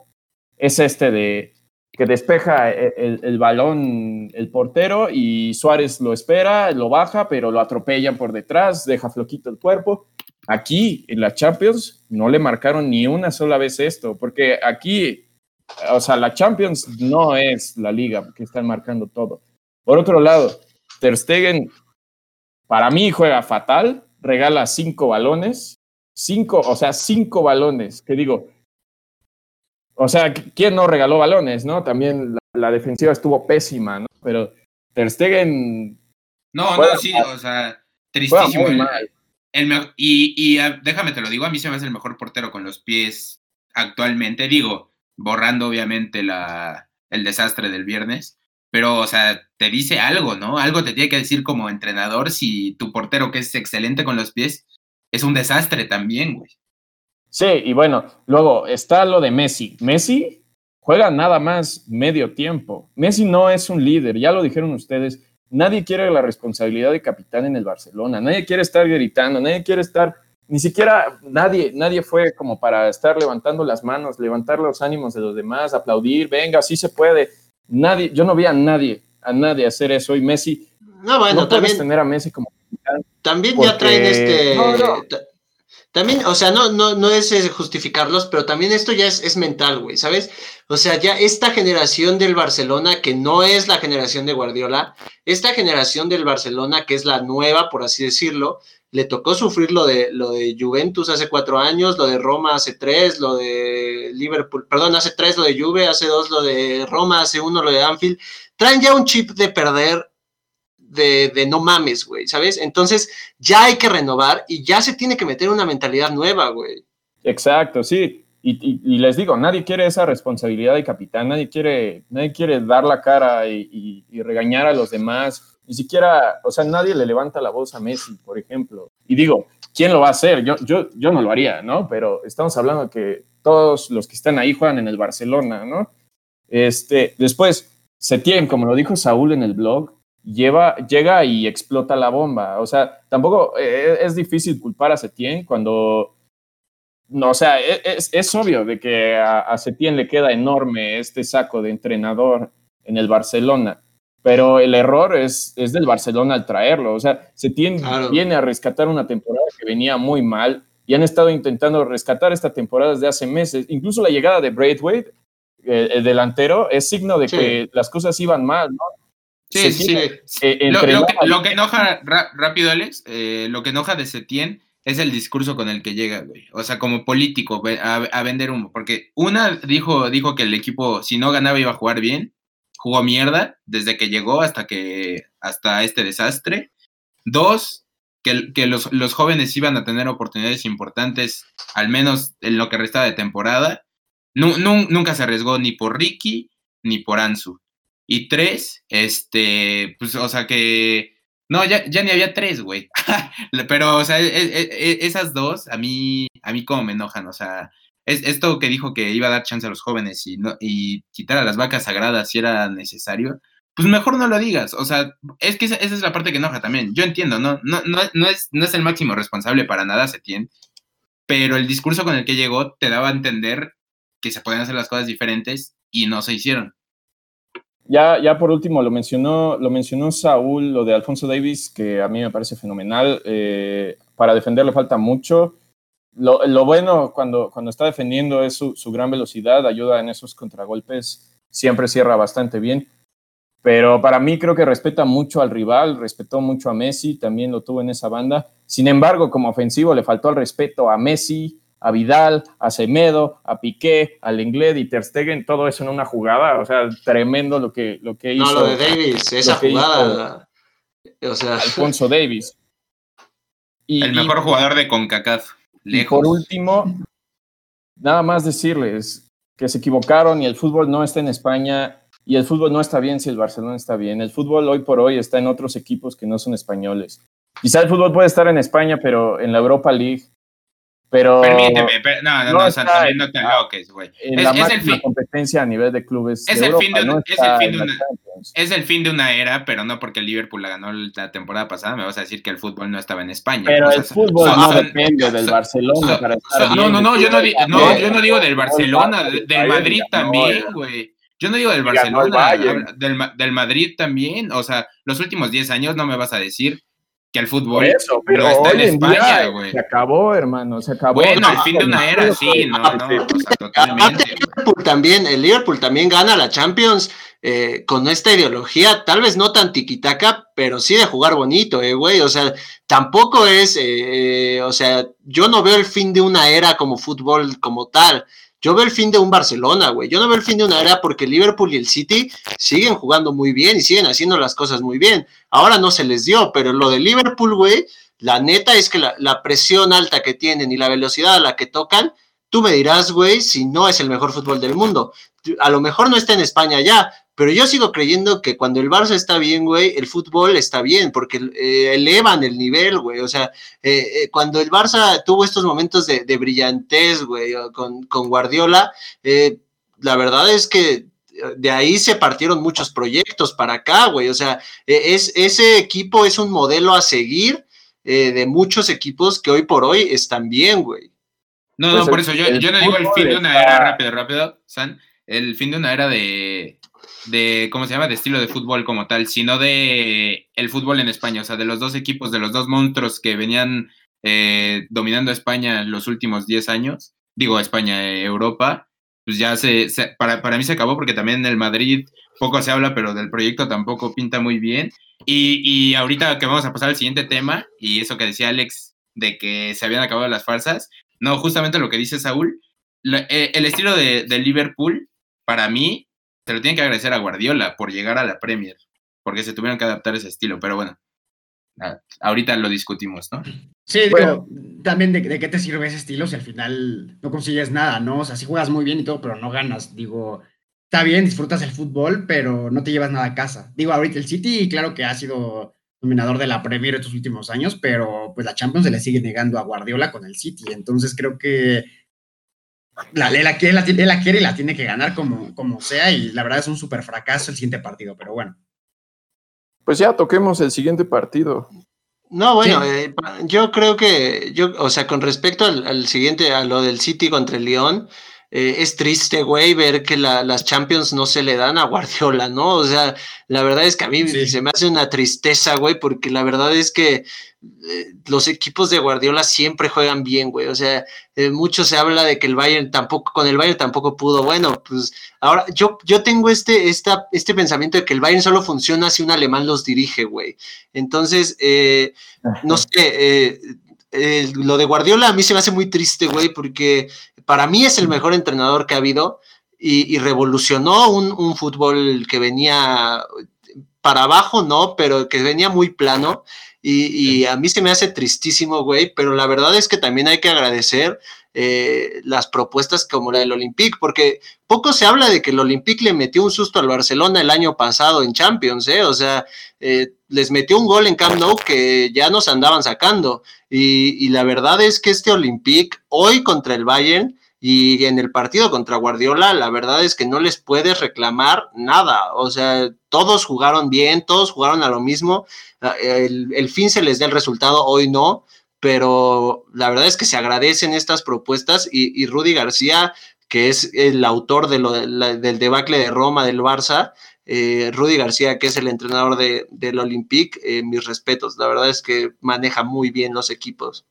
es este de que despeja el, balón el portero y Suárez lo espera, lo baja, pero lo atropellan por detrás, deja floquito el cuerpo. Aquí en la Champions no le marcaron ni una sola vez esto, porque aquí, o sea, la Champions no es la liga que están marcando todo. Por otro lado, Ter Stegen para mí juega fatal, regala cinco balones, Cinco, o sea, cinco balones, que digo, o sea, ¿quién no regaló balones, no? También la, defensiva estuvo pésima, ¿no? Pero Ter Stegen... No, no, sí, o sea, tristísimo. y, y ah, déjame te lo digo, a mí se me hace el mejor portero con los pies actualmente, digo, borrando obviamente la, el desastre del viernes, pero, o sea, te dice algo, ¿no? Algo te tiene que decir como entrenador si tu portero, que es excelente con los pies, es un desastre también, güey. Sí, y bueno, luego está lo de Messi. Messi juega nada más medio tiempo. Messi no es un líder, ya lo dijeron ustedes, nadie quiere la responsabilidad de capitán en el Barcelona, nadie quiere estar gritando, nadie quiere estar, ni siquiera nadie, nadie fue como para estar levantando las manos, levantar los ánimos de los demás, aplaudir, venga, sí se puede. Nadie, yo no vi a nadie, a nadie hacer eso y Messi, No, bueno, no puedes también, tener a Messi como. También porque- ya traen este. No, no. ta- También, o sea, no, no, no es eh, justificarlos, pero también esto ya es, es mental, güey, ¿sabes? O sea, ya esta generación del Barcelona, que no es la generación de Guardiola, esta generación del Barcelona, que es la nueva, por así decirlo, le tocó sufrir lo de, lo de Juventus hace cuatro años, lo de Roma hace tres, lo de Liverpool, perdón, hace tres lo de Juve, hace dos lo de Roma, hace uno lo de Anfield. Traen ya un chip de perder, de, no mames, güey, ¿sabes? Entonces ya hay que renovar y ya se tiene que meter una mentalidad nueva, güey. Exacto, sí. Y, les digo, nadie quiere esa responsabilidad de capitán, nadie quiere, nadie quiere dar la cara y regañar a los demás. Ni siquiera, o sea, nadie le levanta la voz a Messi, por ejemplo. Y digo, ¿quién lo va a hacer? Yo, yo, yo no lo haría, ¿no? Pero estamos hablando de que todos los que están ahí juegan en el Barcelona, ¿no? Este, después, Setién, como lo dijo Saúl en el blog, lleva, llega y explota la bomba. O sea, tampoco eh, es difícil culpar a Setién cuando no, o sea, e- es, es obvio de que a, a Setién le queda enorme este saco de entrenador en el Barcelona, pero el error es, es del Barcelona al traerlo. O sea, Claro. viene a rescatar una temporada que venía muy mal y han estado intentando rescatar esta temporada desde hace meses. Incluso la llegada de Braithwaite, eh, el delantero, es signo de Sí. que las cosas iban mal, ¿no? Sí, Setién, sí. Sí. eh, Lo, entre lo que, la- lo que enoja rápido, Alex, eh, lo que enoja de Setien es el discurso con el que llega, güey. O sea, como político, a, a vender humo. Porque una dijo, dijo que el equipo, si no ganaba, iba a jugar bien. Jugó mierda desde que llegó hasta que hasta este desastre. Dos, que, que los, los jóvenes iban a tener oportunidades importantes, al menos en lo que restaba de temporada. Nu- nu- nunca se arriesgó ni por Ricky ni por Ansu. Y tres, este, pues, o sea que. No, ya, ya ni había tres, güey. Pero, o sea, e- e- e- esas dos, a mí, a mí como me enojan. O sea, es, esto que dijo que iba a dar chance a los jóvenes y, no, y quitar a las vacas sagradas si era necesario, pues mejor no lo digas. O sea, es que esa, es la parte que enoja también. Yo entiendo, ¿no? No, no, no, es, no es el máximo responsable para nada, Setién. Pero el discurso con el que llegó te daba a entender que se podían hacer las cosas diferentes y no se hicieron. Ya, ya por último, lo mencionó, lo mencionó Saúl, lo de Alfonso Davis, que a mí me parece fenomenal. Eh, para defender le falta mucho. Lo, lo bueno cuando, cuando está defendiendo es su, su gran velocidad, ayuda en esos contragolpes, siempre cierra bastante bien. Pero para mí creo que respeta mucho al rival, respetó mucho a Messi, también lo tuvo en esa banda. Sin embargo, como ofensivo le faltó el respeto a Messi, a Vidal, a Semedo, a Piqué, al Inglés y Ter Stegen, todo eso en una jugada, o sea, tremendo lo que, lo que hizo No, lo de Davis, esa jugada. O sea, Alfonso Davis. Y, El y- mejor jugador de CONCACAF. y por último, nada más decirles que se equivocaron y el fútbol no está en España y el fútbol no está bien si el Barcelona está bien. El fútbol hoy por hoy está en otros equipos que no son españoles. Quizá el fútbol puede estar en España, pero en la Europa League. Pero Permíteme, per- no, no, no no, o sea, está también no te loques, güey. Es, el fin, competencia a nivel de clubes Es de el Europa, fin de no una- es el fin de una- Champions. es el fin de una era, pero no porque el Liverpool la ganó la temporada pasada, me vas a decir que el fútbol no estaba en España. Pero O sea, el fútbol son- no son- depende del Barcelona para estar no, no, no, yo no, di- no, Ganó yo no digo del el Barcelona, del Bayern Madrid también, güey. Yo no digo del Barcelona, del, del Madrid también. O sea, los últimos 10 años no me vas a decir que el fútbol eso, pero no está hoy en España, güey. se acabó, hermano, se acabó. Bueno, el fin de una era, sí, no, no, o sea, aparte totalmente. el Liverpool también, el Liverpool también gana la Champions eh, con esta ideología, tal vez no tan tiquitaca, pero sí de jugar bonito, eh, güey. O sea, tampoco es, eh, eh, o sea, yo no veo el fin de una era como fútbol como tal. Yo veo el fin de un Barcelona, güey. Yo no veo el fin de una era porque Liverpool y el City siguen jugando muy bien y siguen haciendo las cosas muy bien. Ahora no se les dio, pero lo de Liverpool, güey, la neta es que la, la presión alta que tienen y la velocidad a la que tocan, tú me dirás, güey, si no es el mejor fútbol del mundo. A lo mejor no está en España ya, pero yo sigo creyendo que cuando el Barça está bien, güey, el fútbol está bien, porque eh, elevan el nivel, güey. O sea, eh, eh, cuando el Barça tuvo estos momentos de, de brillantez, güey, con, con, Guardiola, eh, la verdad es que de ahí se partieron muchos proyectos para acá, güey. O sea, e, es, ese equipo es un modelo a seguir eh, de muchos equipos que hoy por hoy están bien, güey. No, no, por eso yo, yo no digo el fin de una era, rápido, rápido, San, el fin de una era de, de, ¿cómo se llama? De estilo de fútbol como tal, sino de el fútbol en España, o sea, de los dos equipos, de los dos monstruos que venían eh, dominando España en los últimos 10 años, digo España, eh, Europa, pues ya se, para, para, mí se acabó porque también el Madrid poco se habla, pero del proyecto tampoco pinta muy bien. Y, y ahorita que vamos a pasar al siguiente tema, y eso que decía Alex de que se habían acabado las farsas, no, justamente lo que dice Saúl, eh, el estilo de, de, Liverpool, para mí, se lo tiene que agradecer a Guardiola por llegar a la Premier, porque se tuvieron que adaptar ese estilo, pero bueno, ahorita lo discutimos, ¿no? Sí, digo, también de, de, qué te sirve ese estilo si al final no consigues nada, ¿no? O sea, si juegas muy bien y todo, pero no ganas, digo, está bien, disfrutas el fútbol, pero no te llevas nada a casa. Digo, ahorita el City, claro que ha sido dominador de la Premier estos últimos años, pero pues la Champions se le sigue negando a Guardiola con el City, entonces creo que la, la, la, quiere, la, la quiere y la tiene que ganar como, como sea, y la verdad es un súper fracaso el siguiente partido, pero bueno. Pues ya toquemos el siguiente partido. No, bueno, sí. eh, yo creo que, yo, o sea, con respecto al, al, siguiente, a lo del City contra el León, eh, es triste, güey, ver que la, las Champions no se le dan a Guardiola, ¿no? O sea, la verdad es que a mí sí. se me hace una tristeza, güey, porque la verdad es que eh, los equipos de Guardiola siempre juegan bien, güey. O sea, eh, mucho se habla de que el Bayern tampoco, con el Bayern tampoco pudo. Bueno, pues ahora yo, yo tengo este, esta, este pensamiento de que el Bayern solo funciona si un alemán los dirige, güey. Entonces, no sé, eh, lo de Guardiola a mí se me hace muy triste, güey, porque para mí es el mejor entrenador que ha habido y, y revolucionó un, un, fútbol que venía para abajo, no, pero que venía muy plano. Y, y, a mí se me hace tristísimo, güey, pero la verdad es que también hay que agradecer eh, las propuestas como la del Olympique, porque poco se habla de que el Olympique le metió un susto al Barcelona el año pasado en Champions, ¿eh? O sea, eh, les metió un gol en Camp Nou que ya nos andaban sacando. Y, y la verdad es que este Olympique, hoy contra el Bayern, y en el partido contra Guardiola, la verdad es que no les puedes reclamar nada. O sea, todos jugaron bien, todos jugaron a lo mismo. El, el fin se les da el resultado, hoy no. Pero la verdad es que se agradecen estas propuestas y, y Rudy García, que es el autor del debacle de Roma, del Barça, eh, Rudy García, que es el entrenador de, del Olympique, eh, mis respetos. La verdad es que maneja muy bien los equipos.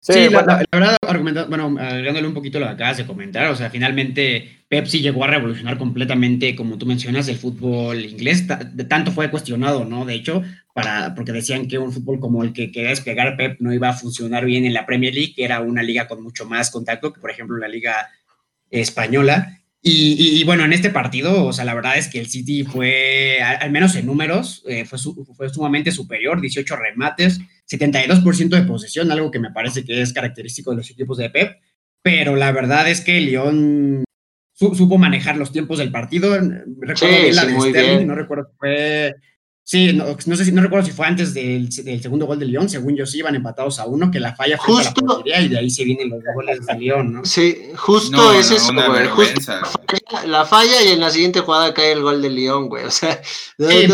Sí, sí la, la, la, verdad, argumentando, bueno, agregándole un poquito lo que acabas de comentar, o sea, finalmente Pepsi llegó a revolucionar completamente, como tú mencionas, el fútbol inglés, tanto fue cuestionado, ¿no? De hecho, para, porque decían que un fútbol como el que quería desplegar Pep no iba a funcionar bien en la Premier League, que era una liga con mucho más contacto que, por ejemplo, la liga española. Y, y, y, bueno, en este partido, o sea, la verdad es que el City fue, al, al menos en números, eh, fue, su, fue, sumamente superior, 18 remates, 72% de posesión, algo que me parece que es característico de los equipos de Pep, pero la verdad es que León su, supo manejar los tiempos del partido. Recuerdo sí, bien la sí, de Sterling, bien. no recuerdo, fue Sí, no, no, sé si no recuerdo si fue antes del, del, segundo gol de León, según yo sí iban empatados a uno, que la falla fue justo, la portería y de ahí se vienen los goles de León, ¿no? Sí, justo no, es no, eso, güey. Justo la falla, la falla, y en la siguiente jugada cae el gol de León, güey. O sea, sí.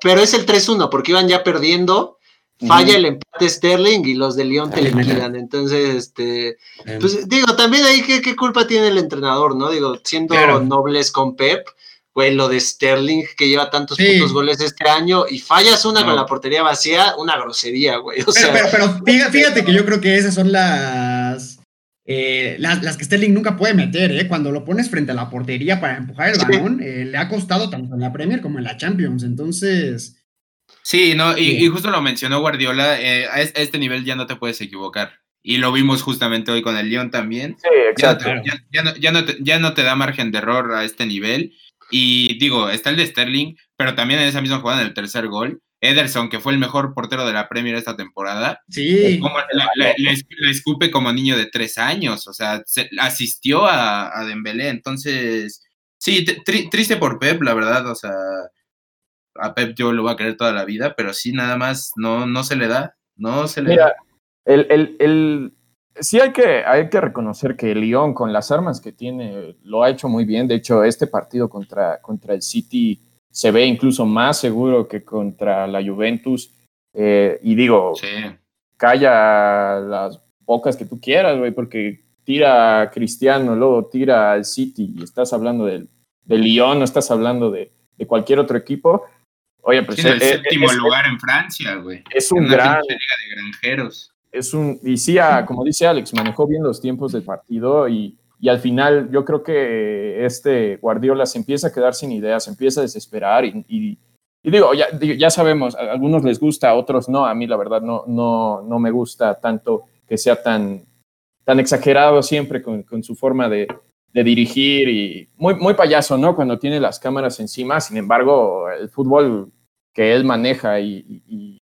pero es el 3-1 porque iban ya perdiendo. Falla uh -huh. el empate Sterling y los de León te liquidan. Entonces, este, pues digo, también ahí qué, qué culpa tiene el entrenador, ¿no? Digo, siendo claro. nobles con Pep, güey, lo de Sterling, que lleva tantos sí. putos goles este año, y fallas una no. con la portería vacía, una grosería, güey. O pero, sea... pero, pero, fíjate, fíjate, que yo creo que esas son las, eh, las, las, que Sterling nunca puede meter, ¿eh? Cuando lo pones frente a la portería para empujar el sí. balón, eh, le ha costado tanto en la Premier como en la Champions, entonces... Sí, no, y, y justo lo mencionó Guardiola, eh, a este nivel ya no te puedes equivocar y lo vimos justamente hoy con el Lyon también. Sí, exacto. Ya, ya, ya, no, ya, no te, ya, no te, da margen de error a este nivel. Y digo, está el de Sterling, pero también en esa misma jugada, en el tercer gol, Ederson, que fue el mejor portero de la Premier esta temporada, sí. como la, la, la, la, escupe como niño de tres años, o sea, se, asistió a, a Dembélé, entonces, sí, tri, triste por Pep, la verdad, o sea, a Pep yo lo voy a querer toda la vida, pero sí, nada más, no, no se le da, no se le Mira, da. El, el, el, sí hay que, hay que reconocer que Lyon, con las armas que tiene, lo ha hecho muy bien. De hecho, este partido contra, contra el City se ve incluso más seguro que contra la Juventus. Eh, y digo, calla las bocas que tú quieras, güey, porque tira a Cristiano, luego tira al City y estás hablando del, de Lyon, no estás hablando de, de cualquier otro equipo. Oye, pues el séptimo lugar en Francia, güey. Es un gran. Liga de granjeros. Es un. Y sí, como dice Alex, manejó bien los tiempos del partido y, y, al final yo creo que este Guardiola se empieza a quedar sin ideas, se empieza a desesperar y, y, digo, ya, ya sabemos, a algunos les gusta, a otros no. A mí, la verdad, no, no, no me gusta tanto que sea tan, tan exagerado siempre con, con su forma de, de dirigir y muy, muy payaso, ¿no? Cuando tiene las cámaras encima, sin embargo, el fútbol que él maneja y, y,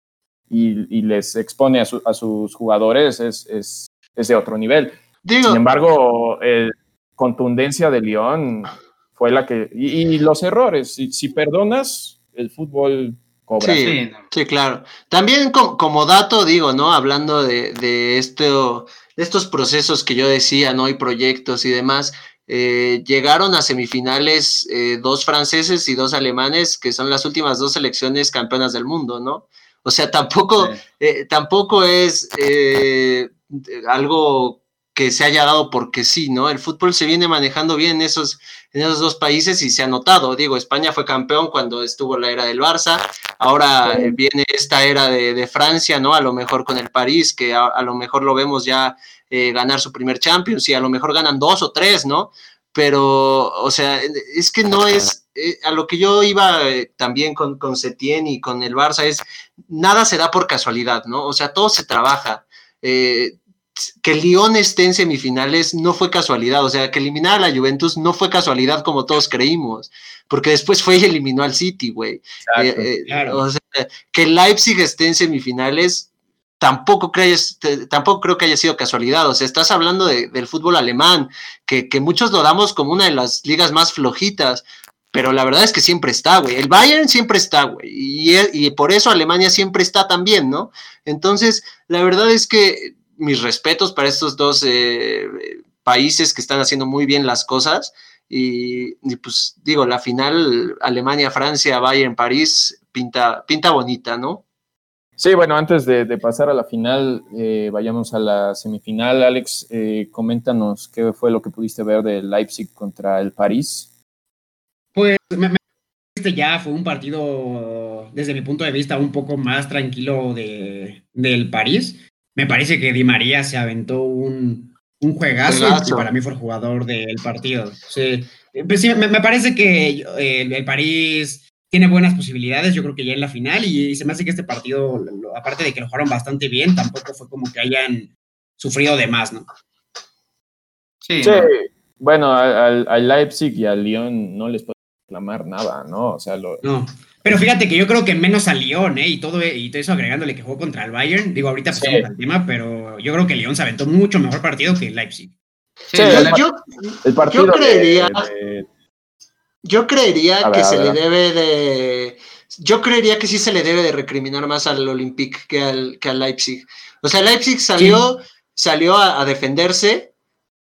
y, les expone a, a, sus jugadores es, es, es de otro nivel. sin embargo, el contundencia de León fue la que... Y, los errores, si, si, perdonas, el fútbol cobra. Sí, sí claro. También como, dato, digo, ¿no? Hablando de, de, esto, de estos procesos que yo decía, ¿no? Y proyectos y demás eh, llegaron a semifinales eh, dos franceses y dos alemanes, que son las últimas dos selecciones campeonas del mundo, ¿no? O sea, tampoco, eh, tampoco es algo que se haya dado porque sí, ¿no? El fútbol se viene manejando bien en esos, en esos dos países y se ha notado. Digo, España fue campeón cuando estuvo la era del Barça, ahora viene esta era de, Francia, ¿no? A lo mejor con el París, que a lo mejor lo vemos ya eh, ganar su primer Champions y a lo mejor ganan dos o tres, ¿no? Pero, o sea, es que no es, eh, a lo que yo iba eh, también con, con Setién y con el Barça es, nada se da por casualidad, ¿no? O sea, todo se trabaja. Que el Lyon esté en semifinales no fue casualidad, o sea, que eliminar a la Juventus no fue casualidad como todos creímos, porque después fue y eliminó al City, güey. O sea, que Leipzig esté en semifinales tampoco, crees, tampoco creo que haya sido casualidad. O sea, estás hablando del fútbol alemán, que, muchos lo damos como una de las ligas más flojitas, pero la verdad es que siempre está, güey. El Bayern siempre está, güey. Y, por eso Alemania siempre está también, ¿no? Entonces, la verdad es que mis respetos para estos dos eh, países que están haciendo muy bien las cosas. Y, y, pues digo, la final Alemania, Francia, Bayern, París, pinta, pinta bonita, ¿no? Sí, bueno, antes de, pasar a la final, eh, vayamos a la semifinal. Alex, eh, coméntanos qué fue lo que pudiste ver de Leipzig contra el París. Pues me, este ya fue un partido, desde mi punto de vista, un poco más tranquilo de, del París. Me parece que Di María se aventó un, un juegazo, y para mí fue el jugador del partido. Sí, pues me, parece que eh, el París tiene buenas posibilidades, yo creo que ya en la final, y, se me hace que este partido, aparte de que lo jugaron bastante bien, tampoco fue como que hayan sufrido de más, ¿no? Sí, bueno, al, Leipzig y al Lyon no les puedo reclamar nada, ¿no? O sea, lo... No, pero fíjate que yo creo que menos al Lyon, ¿eh? Y todo, y todo eso agregándole que jugó contra el Bayern, digo, ahorita pasamos al tema, pero yo creo que el Lyon se aventó mucho mejor partido que el Leipzig. Sí, yo, el partido yo creería... Yo creería que se le debe de. Yo creería que sí se le debe de recriminar más al Olympique que al, que al Leipzig. O sea, Leipzig salió, salió a, defenderse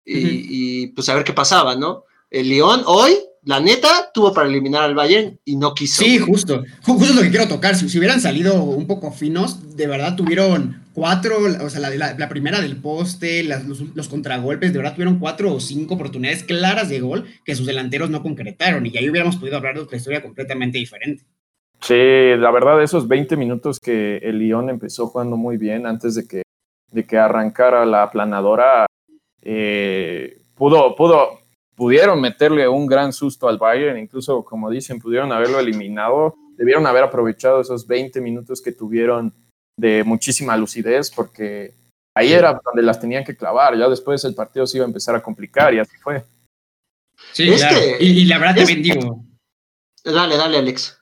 y, y, pues a ver qué pasaba, ¿no? El Lyon hoy la neta, tuvo para eliminar al Bayern y no quiso. Sí, justo. Justo lo que quiero tocar. Si, hubieran salido un poco finos, de verdad tuvieron cuatro, o sea, la, primera del poste, los, contragolpes, de verdad tuvieron cuatro o cinco oportunidades claras de gol que sus delanteros no concretaron y ahí hubiéramos podido hablar de otra historia completamente diferente. Sí, la verdad, esos 20 minutos que el Lyon empezó jugando muy bien antes de que, de que arrancara la aplanadora, eh, pudo, pudo, pudieron meterle un gran susto al Bayern, incluso como dicen, pudieron haberlo eliminado, debieron haber aprovechado esos 20 minutos que tuvieron de muchísima lucidez, porque ahí era donde las tenían que clavar, ya después el partido se iba a empezar a complicar y así fue. Sí, y, la verdad también digo. Dale, dale, Alex.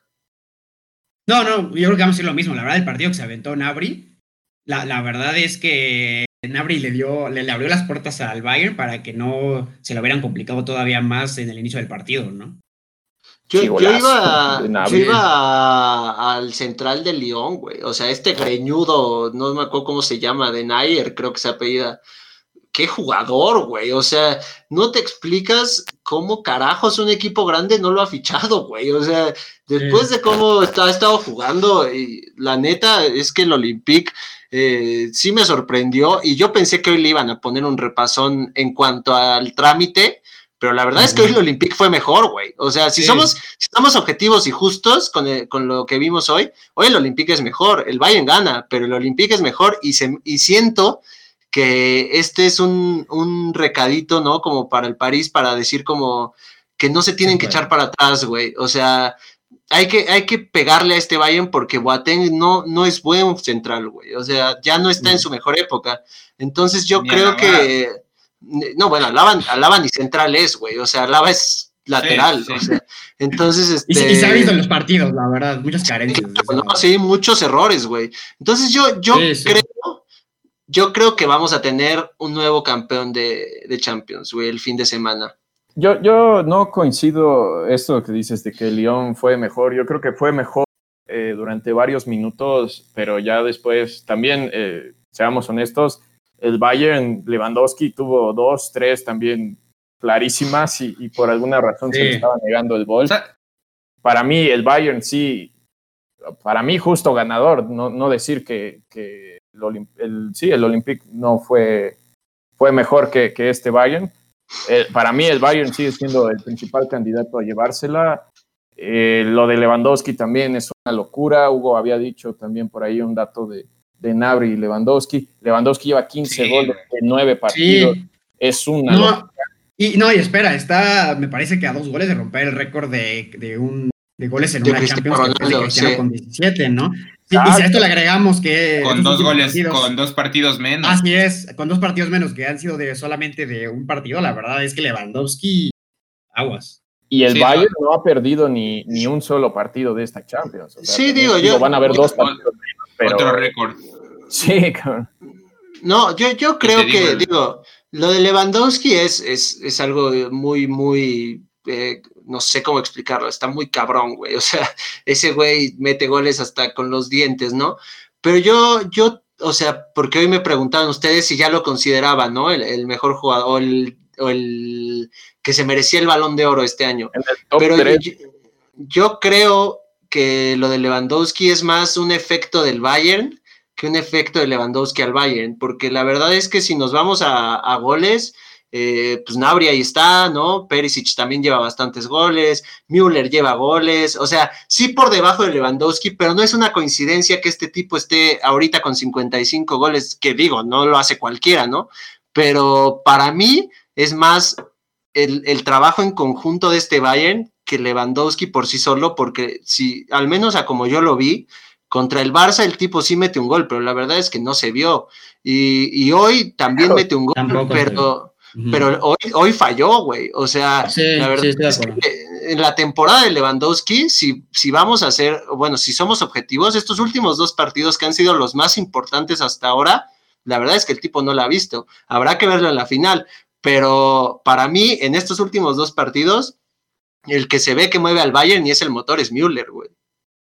No, no, yo creo que vamos a decir lo mismo. La verdad, el partido que se aventó Nabri, la, la verdad es que Nabri le dio, le, abrió las puertas al Bayern para que no se lo hubieran complicado todavía más en el inicio del partido, ¿no? Yo, iba, yo iba al central de Lyon, güey. O sea, este greñudo, no me acuerdo cómo se llama, de Nayer, creo que se apellida. qué jugador, güey. O sea, no te explicas cómo carajos un equipo grande no lo ha fichado, güey. O sea, después de cómo está, ha estado jugando, y la neta es que el Olympique eh, sí me sorprendió y yo pensé que hoy le iban a poner un repasón en cuanto al trámite, pero la verdad es que hoy el Olympique fue mejor, güey. O sea, si, somos, si somos objetivos y justos con, con, lo que vimos hoy, hoy el Olympique es mejor, el Bayern gana, pero el Olympique es mejor y, se, y siento que este es un, un, recadito, ¿no? Como para el París, para decir como que no se tienen que echar para atrás, güey. O sea, hay que, hay que pegarle a este Bayern porque Boateng no, no es buen central, güey. O sea, ya no está en su mejor época. Entonces yo creo que... No, bueno, Alaba, Alaba ni central es, güey. O sea, Alaba es lateral. O sea, entonces, este... Y, se ha visto en los partidos, la verdad, muchas carencias. sí, muchos errores, güey. Entonces yo, yo creo, yo creo que vamos a tener un nuevo campeón de, de Champions, güey, el fin de semana. Yo, yo no coincido esto que dices de que Lyon fue mejor. Yo creo que fue mejor eh, durante varios minutos, pero ya después también, eh, seamos honestos, el Bayern Lewandowski tuvo dos, tres también clarísimas y, por alguna razón se le estaba negando el gol. para mí, el Bayern sí, para mí justo ganador, no, no decir que, que el, sí, el Olympique no fue, fue mejor que, que este Bayern eh, para mí el Bayern sigue siendo el principal candidato a llevársela. Eh, lo de Lewandowski también es una locura. Hugo había dicho también por ahí un dato de, de Nabri y Lewandowski. Lewandowski lleva 15 goles en 9 partidos. Es una no, Y no, y espera, está, me parece que a dos goles de romper el récord de, de un de goles en una Champions que con 17, ¿no? Y si a esto le agregamos que. Con dos goles, con dos partidos menos. Así es, con dos partidos menos que han sido de solamente de un partido, la verdad es que Lewandowski, aguas. Y el Bayern no. ha perdido ni, ni un solo partido de esta Champions. sí, digo yo. Van a haber dos partidos menos, pero. Otro récord. Sí, cabrón. No, yo, yo creo que, digo, lo de Lewandowski es, es, es algo muy, muy. Eh, no sé cómo explicarlo, está muy cabrón, güey. O sea, ese güey mete goles hasta con los dientes, ¿no? Pero yo, yo, o sea, porque hoy me preguntaban ustedes si ya lo consideraban, ¿no? El, mejor jugador, o el, o el, que se merecía el balón de oro este año. Pero yo, yo, creo que lo de Lewandowski es más un efecto del Bayern que un efecto de Lewandowski al Bayern, porque la verdad es que si nos vamos a, a goles, eh, pues Nabri ahí está, ¿no? Perisic también lleva bastantes goles, Müller lleva goles, o sea, sí por debajo de Lewandowski, pero no es una coincidencia que este tipo esté ahorita con 55 goles, que digo, no lo hace cualquiera, ¿no? Pero para mí es más el, el trabajo en conjunto de este Bayern que Lewandowski por sí solo, porque si, al menos a como yo lo vi, contra el Barça el tipo sí mete un gol, pero la verdad es que no se vio. Y, y hoy también mete un gol, pero, pero hoy, hoy falló, güey. O sea, la verdad es que en la temporada de Lewandowski, si, si vamos a hacer, bueno, si somos objetivos, estos últimos dos partidos que han sido los más importantes hasta ahora, la verdad es que el tipo no la ha visto. Habrá que verlo en la final. Pero para mí, en estos últimos dos partidos, el que se ve que mueve al Bayern y es el motor es Müller, güey.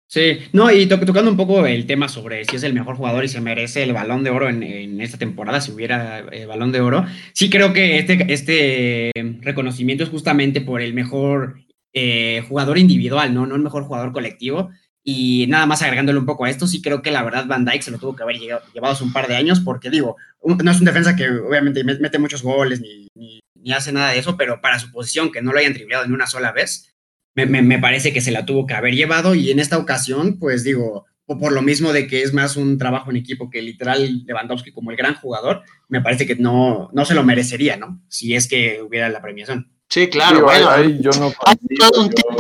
Sí, no, y tocando un poco el tema sobre si es el mejor jugador y se merece el balón de oro en, esta temporada, si hubiera eh, balón de oro, sí creo que este, este reconocimiento es justamente por el mejor eh, jugador individual, ¿no? El mejor jugador colectivo. Y nada más agregándole un poco a esto, sí creo que la verdad Van Dyke se lo tuvo que haber llevado un par de años, porque digo, no es un defensa que obviamente mete muchos goles ni, hace nada de eso, pero para su posición, que no lo hayan triviado ni una sola vez, me, parece que se la tuvo que haber llevado y en esta ocasión, pues digo, o por lo mismo de que es más un trabajo en equipo que literal Lewandowski como el gran jugador, me parece que no, no se lo merecería, ¿no? Si es que hubiera la premiación. Sí, claro, bueno, ahí, yo no hay un tipo,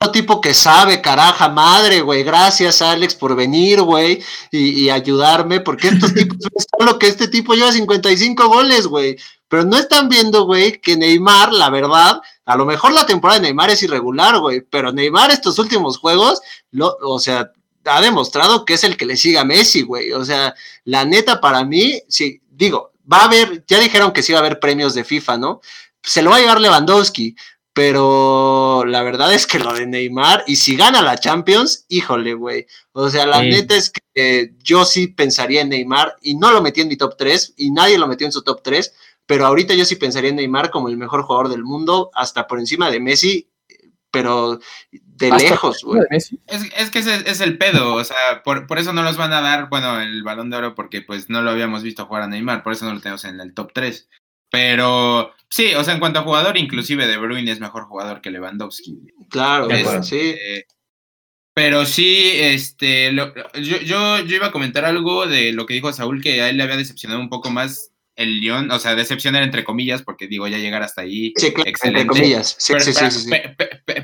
otro tipo que sabe, caraja, madre, güey, gracias Alex por venir, güey, y, y, ayudarme, porque estos tipos, lo que este tipo lleva 55 goles, güey, pero no están viendo, güey, que Neymar, la verdad, a lo mejor la temporada de Neymar es irregular, güey, pero Neymar estos últimos juegos, lo, o sea, ha demostrado que es el que le sigue a Messi, güey. O sea, la neta para mí, sí, digo, va a haber, ya dijeron que sí va a haber premios de FIFA, ¿no? Se lo va a llevar Lewandowski, pero la verdad es que lo de Neymar, y si gana la Champions, híjole, güey. O sea, la neta es que yo sí pensaría en Neymar, y no lo metí en mi top 3, y nadie lo metió en su top 3, pero ahorita yo sí pensaría en Neymar como el mejor jugador del mundo, hasta por encima de Messi, pero de lejos, güey. Es, es, que ese es el pedo, o sea, por, por, eso no los van a dar, bueno, el balón de oro, porque pues no lo habíamos visto jugar a Neymar, por eso no lo tenemos en el top 3. Pero sí, o sea, en cuanto a jugador, inclusive De Bruyne es mejor jugador que Lewandowski. Claro, sí. pero sí, este, yo, yo, yo iba a comentar algo de lo que dijo Saúl, que a él le había decepcionado un poco más el Lyon, o sea, decepcionar entre comillas, porque digo, ya llegar hasta ahí, sí, excelente. Entre comillas, sí, pero, sí, sí, sí,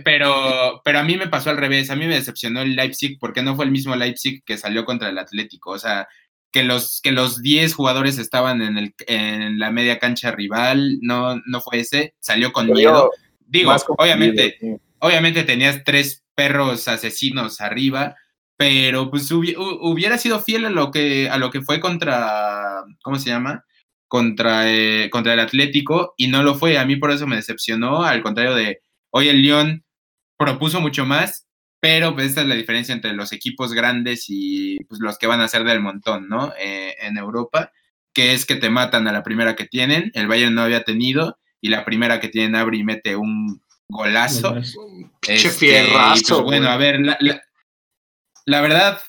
pero, pero, a mí me pasó al revés, a mí me decepcionó el Leipzig porque no fue el mismo Leipzig que salió contra el Atlético, o sea, que los, que los 10 jugadores estaban en, el, en la media cancha rival, no, no fue ese, salió con miedo. Digo, obviamente, obviamente tenías tres perros asesinos arriba, pero pues hubiera sido fiel a lo que, a lo que fue contra, ¿cómo se llama? Contra, eh, contra el Atlético y no lo fue. A mí por eso me decepcionó, al contrario de hoy el León propuso mucho más, pero pues esta es la diferencia entre los equipos grandes y pues, los que van a ser del montón, ¿no? Eh, en Europa, que es que te matan a la primera que tienen, el Bayern no había tenido, y la primera que tienen abre y mete un golazo. Este, pues, bueno, a ver, la, la verdad,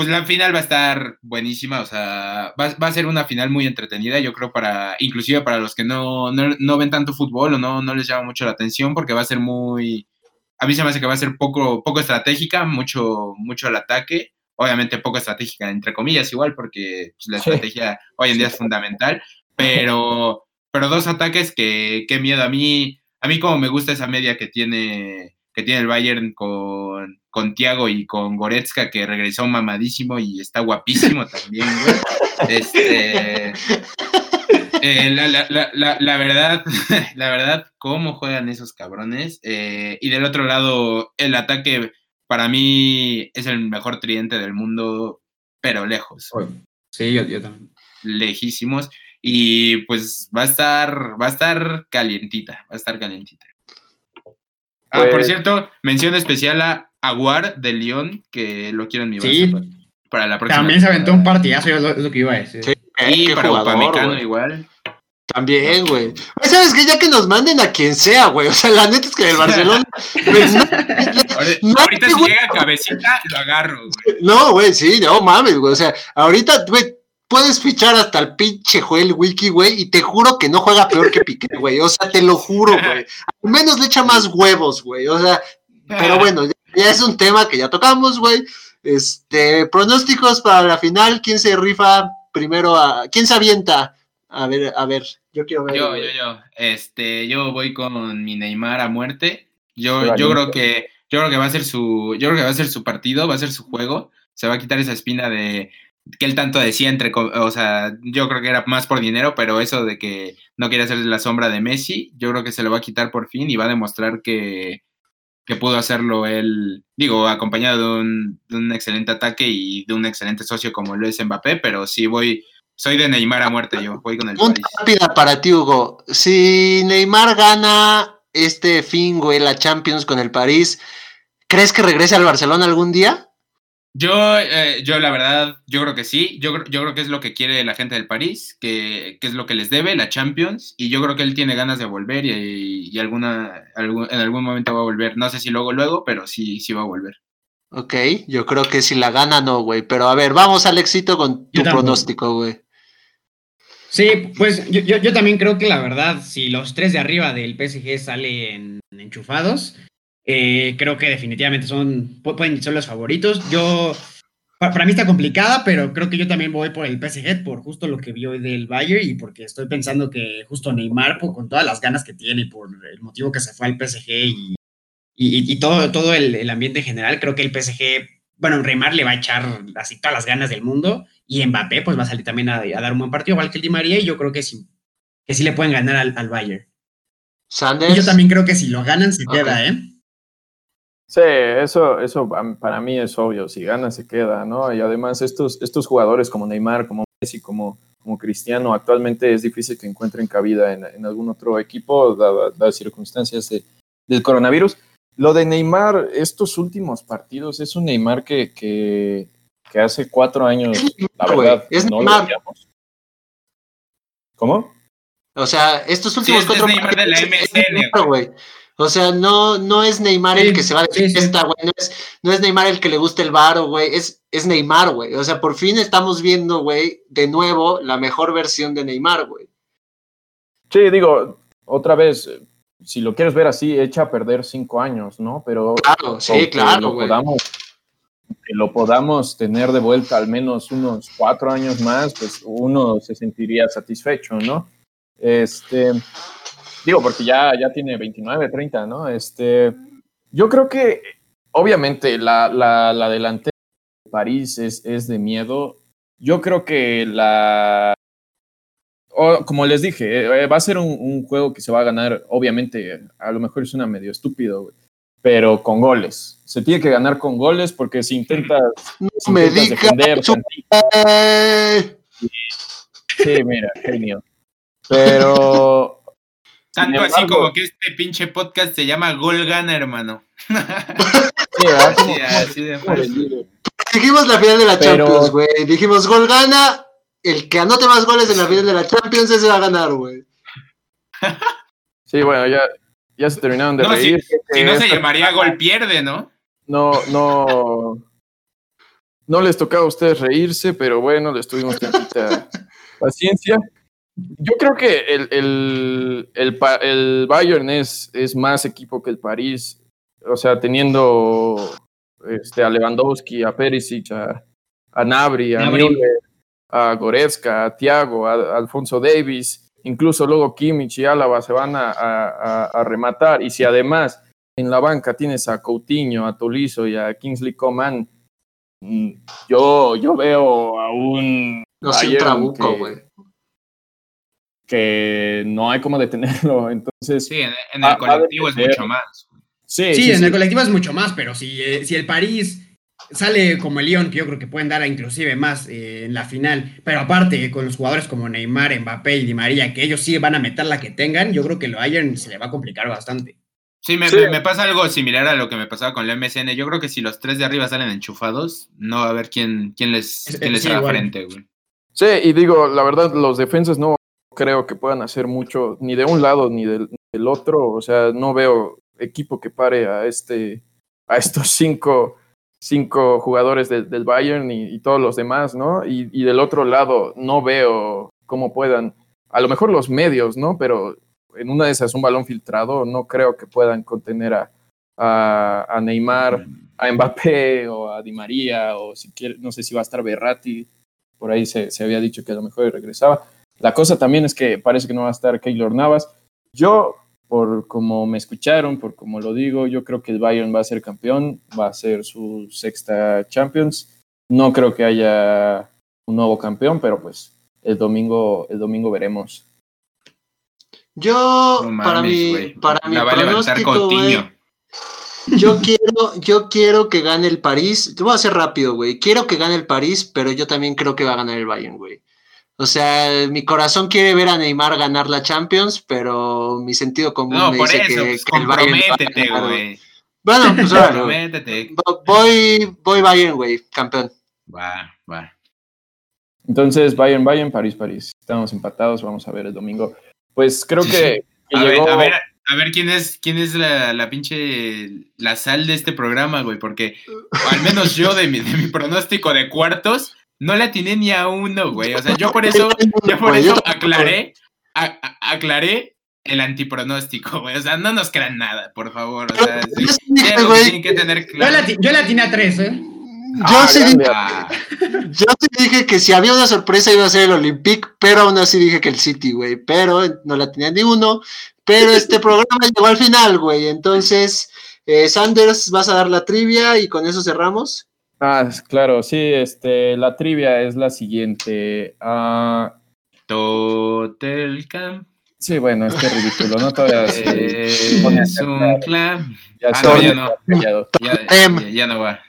pues la final va a estar buenísima, o sea, va, a ser una final muy entretenida, yo creo, para, inclusive para los que no, no, ven tanto fútbol o no, no les llama mucho la atención, porque va a ser muy, a mí se me hace que va a ser poco, poco estratégica, mucho, mucho al ataque, obviamente poco estratégica, entre comillas, igual, porque pues, la estrategia hoy en día es fundamental, pero, pero dos ataques que, qué miedo, a mí, a mí como me gusta esa media que tiene que tiene el Bayern con, con Tiago y con Goretzka, que regresó mamadísimo y está guapísimo también, güey. Este, eh, la, la, la, la, verdad, la verdad, cómo juegan esos cabrones. Eh, y del otro lado, el ataque para mí es el mejor tridente del mundo, pero lejos. Sí, yo, yo también. Lejísimos. Y pues va a estar, va a estar calientita, va a estar calientita. Ah, por pues cierto, mención especial a Aguar de León, que lo quiero en mi sí. para la próxima. También se aventó un partidazo, es lo, que iba a decir. Sí, y para Upamecano igual. También, güey. ¿Sabes qué? Ya que nos manden a quien sea, güey. O sea, la neta es que el Barcelona. Pues, ahorita si llega cabecita, lo agarro, güey. No, güey, sí, no mames, güey. O sea, ahorita, güey, puedes fichar hasta el pinche Joel Wiki, güey, y te juro que no juega peor que Piqué, güey. O sea, te lo juro, güey. Al menos le echa más huevos, güey. O sea, pero bueno, ya, es un tema que ya tocamos, güey. Este, pronósticos para la final, ¿quién se rifa primero a. ¿Quién se avienta? A ver, a ver, yo quiero ver. Yo, yo, yo. Este, yo voy con mi Neymar a muerte. Yo, yo creo que, yo creo que va a ser su, yo creo que va a ser su partido, va a ser su juego. Se va a quitar esa espina de que él tanto decía entre, o sea, yo creo que era más por dinero, pero eso de que no quiere hacer la sombra de Messi, yo creo que se lo va a quitar por fin y va a demostrar que, que pudo hacerlo él, digo, acompañado de un, de un, excelente ataque y de un excelente socio como lo es Mbappé, pero sí voy, soy de Neymar a muerte, yo voy con el Punta rápida para ti, Hugo. Si Neymar gana este fin, güey, la Champions con el París, ¿crees que regrese al Barcelona algún día? Yo, eh, yo la verdad, yo creo que sí. Yo, yo creo que es lo que quiere la gente del París, que, que, es lo que les debe, la Champions. Y yo creo que él tiene ganas de volver y, y alguna, algún, en algún momento va a volver. No sé si luego, luego, pero sí, sí va a volver. Ok, yo creo que si la gana, no, güey. Pero a ver, vamos al éxito con tu pronóstico, güey. Sí, pues yo, yo, yo, también creo que la verdad, si los tres de arriba del PSG salen enchufados, eh, creo que definitivamente son, pueden ser los favoritos. Yo, para, mí está complicada, pero creo que yo también voy por el PSG, por justo lo que vi hoy del Bayern y porque estoy pensando que justo Neymar, con todas las ganas que tiene y por el motivo que se fue al PSG y, y, todo, todo el, ambiente general, creo que el PSG, bueno, Neymar le va a echar así todas las ganas del mundo y Mbappé pues va a salir también a, dar un buen partido, igual que el Di María, y yo creo que sí, que sí le pueden ganar al, al Bayern. Sanders. yo también creo que si lo ganan se queda, ¿eh? Sí, eso, eso para mí es obvio, si gana se queda, ¿no? Y además estos, estos jugadores como Neymar, como Messi, como, como Cristiano, actualmente es difícil que encuentren cabida en, en algún otro equipo, dadas las circunstancias de, del coronavirus. Lo de Neymar, estos últimos partidos, es un Neymar que, que, que hace cuatro años, la verdad, es no Neymar. lo veíamos. ¿Cómo? O sea, estos Sí, últimos es cuatro Neymar de la partidos MSN, güey. O sea, no, no es Neymar Sí, el que se va de sí, fiesta, güey. No es, no es Neymar el que le gusta el varo, güey. Es, es Neymar, güey. O sea, por fin estamos viendo, güey, de nuevo la mejor versión de Neymar, güey. Sí, digo, otra vez, si lo quieres ver así, echa a perder cinco años, ¿no? Pero Claro, sí, que claro, lo güey. podamos, que lo podamos tener de vuelta al menos unos cuatro años más, pues uno se sentiría satisfecho, ¿no? Este, digo, porque ya, ya tiene 29, 30, ¿no? Este, yo creo que, obviamente, la, la, la delantera de París es, es de miedo. Yo creo que la, o, como les dije, eh, va a ser un, un juego que se va a ganar, obviamente, a lo mejor es una medio estúpido, pero con goles. Se tiene que ganar con goles porque si intentas, si me intentas digas, defender tantito- Eh, sí, mira, genio. Pero Tanto así como que este pinche podcast se llama Gol Gana, hermano. sí, dijimos la final de la Pero- Champions, güey. Dijimos gol gana. El que anote más goles en la final de la Champions ese va a ganar, güey. Sí, bueno, ya, ya se terminaron de No, reír. si no se Esta- llamaría Gol Pierde, ¿no? No, no. No les tocaba a ustedes reírse, pero bueno, les tuvimos tantita paciencia. Yo creo que el, el, el, el Bayern es, es más equipo que el París. O sea, teniendo este, a Lewandowski, a Perisic, a, a Nabri, a Gnabry. Müller, a Goretzka, a Thiago, a, a Alfonso Davis, incluso luego Kimmich y Álava se van a, a- a- a rematar. Y si además en la banca tienes a Coutinho, a Tolizo y a Kingsley Coman, mm, yo, yo veo a un No soy trabuco, güey. Que no hay cómo detenerlo. Entonces, Sí, en, el colectivo es mucho más. sí, Sí, sí, en sí. el colectivo es mucho más, pero si, eh, si el París sale como el Lyon, que yo creo que pueden dar a inclusive más eh, en la final, pero aparte con los jugadores como Neymar, Mbappé y Di María, que ellos sí van a meter la que tengan, yo creo que el Bayern se le va a complicar bastante. Sí, me, Sí. me- pasa algo similar a lo que me pasaba con la MSN. Yo creo que si los tres de arriba salen enchufados, no va a haber quién, quién les, Es- quién les sí, haga igual. frente, güey. Sí, y digo, la verdad, los defensas no creo que puedan hacer mucho, ni de un lado ni del, del otro. O sea, no veo equipo que pare a este, a estos cinco, cinco jugadores del- Bayern y, todos los demás, ¿no? Y, del otro lado, no veo cómo puedan, a lo mejor los medios, ¿no? Pero en una de esas un balón filtrado, no creo que puedan contener a, a, a Neymar, a Mbappé o a Di María, o si quiere, no sé si va a estar Berratti, por ahí se, se había dicho que a lo mejor regresaba. La cosa también es que parece que no va a estar Keylor Navas. Yo, por como me escucharon, por como lo digo, yo creo que el Bayern va a ser campeón, va a ser su sexta Champions. No creo que haya un nuevo campeón, pero pues el domingo, el domingo veremos. Yo, No para güey. para mi pronóstico, güey, Coutinho. yo quiero, yo quiero que gane el París. Te voy a hacer rápido, güey. Quiero que gane el París, pero yo también creo que va a ganar el Bayern, güey. O sea, mi corazón quiere ver a Neymar ganar la Champions, pero mi sentido común No, me por dice eso, que, pues, que el Bayern va a comprométete, ganar, güey. Bueno, pues. Vo- Voy, voy Bayern, güey, campeón. Va, va. Entonces, Bayern, Bayern, París, París. Estamos empatados, vamos a ver el domingo. Pues creo Sí, que, A ver, a ver, a ver quién es, quién es la, la pinche la sal de este programa, güey, porque al menos yo de mi, de mi pronóstico de cuartos no le atiné ni a uno, güey. O sea, yo por eso, yo por eso aclaré, a- a- aclaré el antipronóstico, güey. O sea, no nos crean nada, por favor. O sea, sí, tienen- que tener claro. yo le atiné a tres, ¿eh? Yo Ah, sí dije, yo sí dije que si había una sorpresa iba a ser el Olympique, pero aún así dije que el City, güey. Pero no la tenía ni uno. Pero este programa llegó al final, güey. Entonces, eh, Sanders, vas a dar la trivia y con eso cerramos. Ah, claro, sí, este, la trivia es la siguiente. Ah, Total Camp sí, bueno, es que es ridículo, ¿no? Todavía es un clan. ya Ah, no, ya no. ya no va.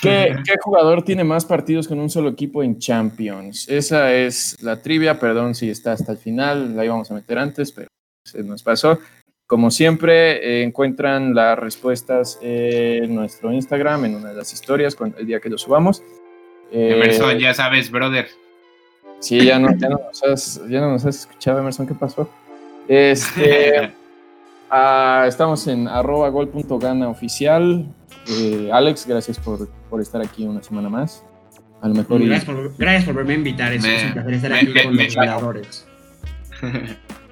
¿Qué, qué jugador tiene más partidos con un solo equipo en Champions? Esa es la trivia, perdón si está hasta el final, la íbamos a meter antes, pero se nos pasó. Como siempre, eh, encuentran las respuestas en nuestro Instagram, en una de las historias, cuando, el día que lo subamos. Eh, Emerson, ya sabes, brother. Sí, ya no, ya no, nos, has, ya no nos has escuchado, Emerson, ¿qué pasó? Este, ah, estamos en arroba gol.gana oficial. Eh, Alex, gracias por, por estar aquí una semana más. A lo mejor. y- Gracias por, gracias por verme invitar. Es, Me- es un placer estar me- aquí me- con me- los jugadores.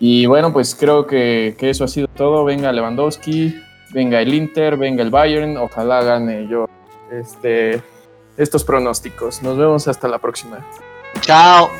Y bueno, pues creo que, que eso ha sido todo. Venga Lewandowski, venga el Inter, venga el Bayern. Ojalá gane yo este, estos pronósticos. Nos vemos hasta la próxima. Chao.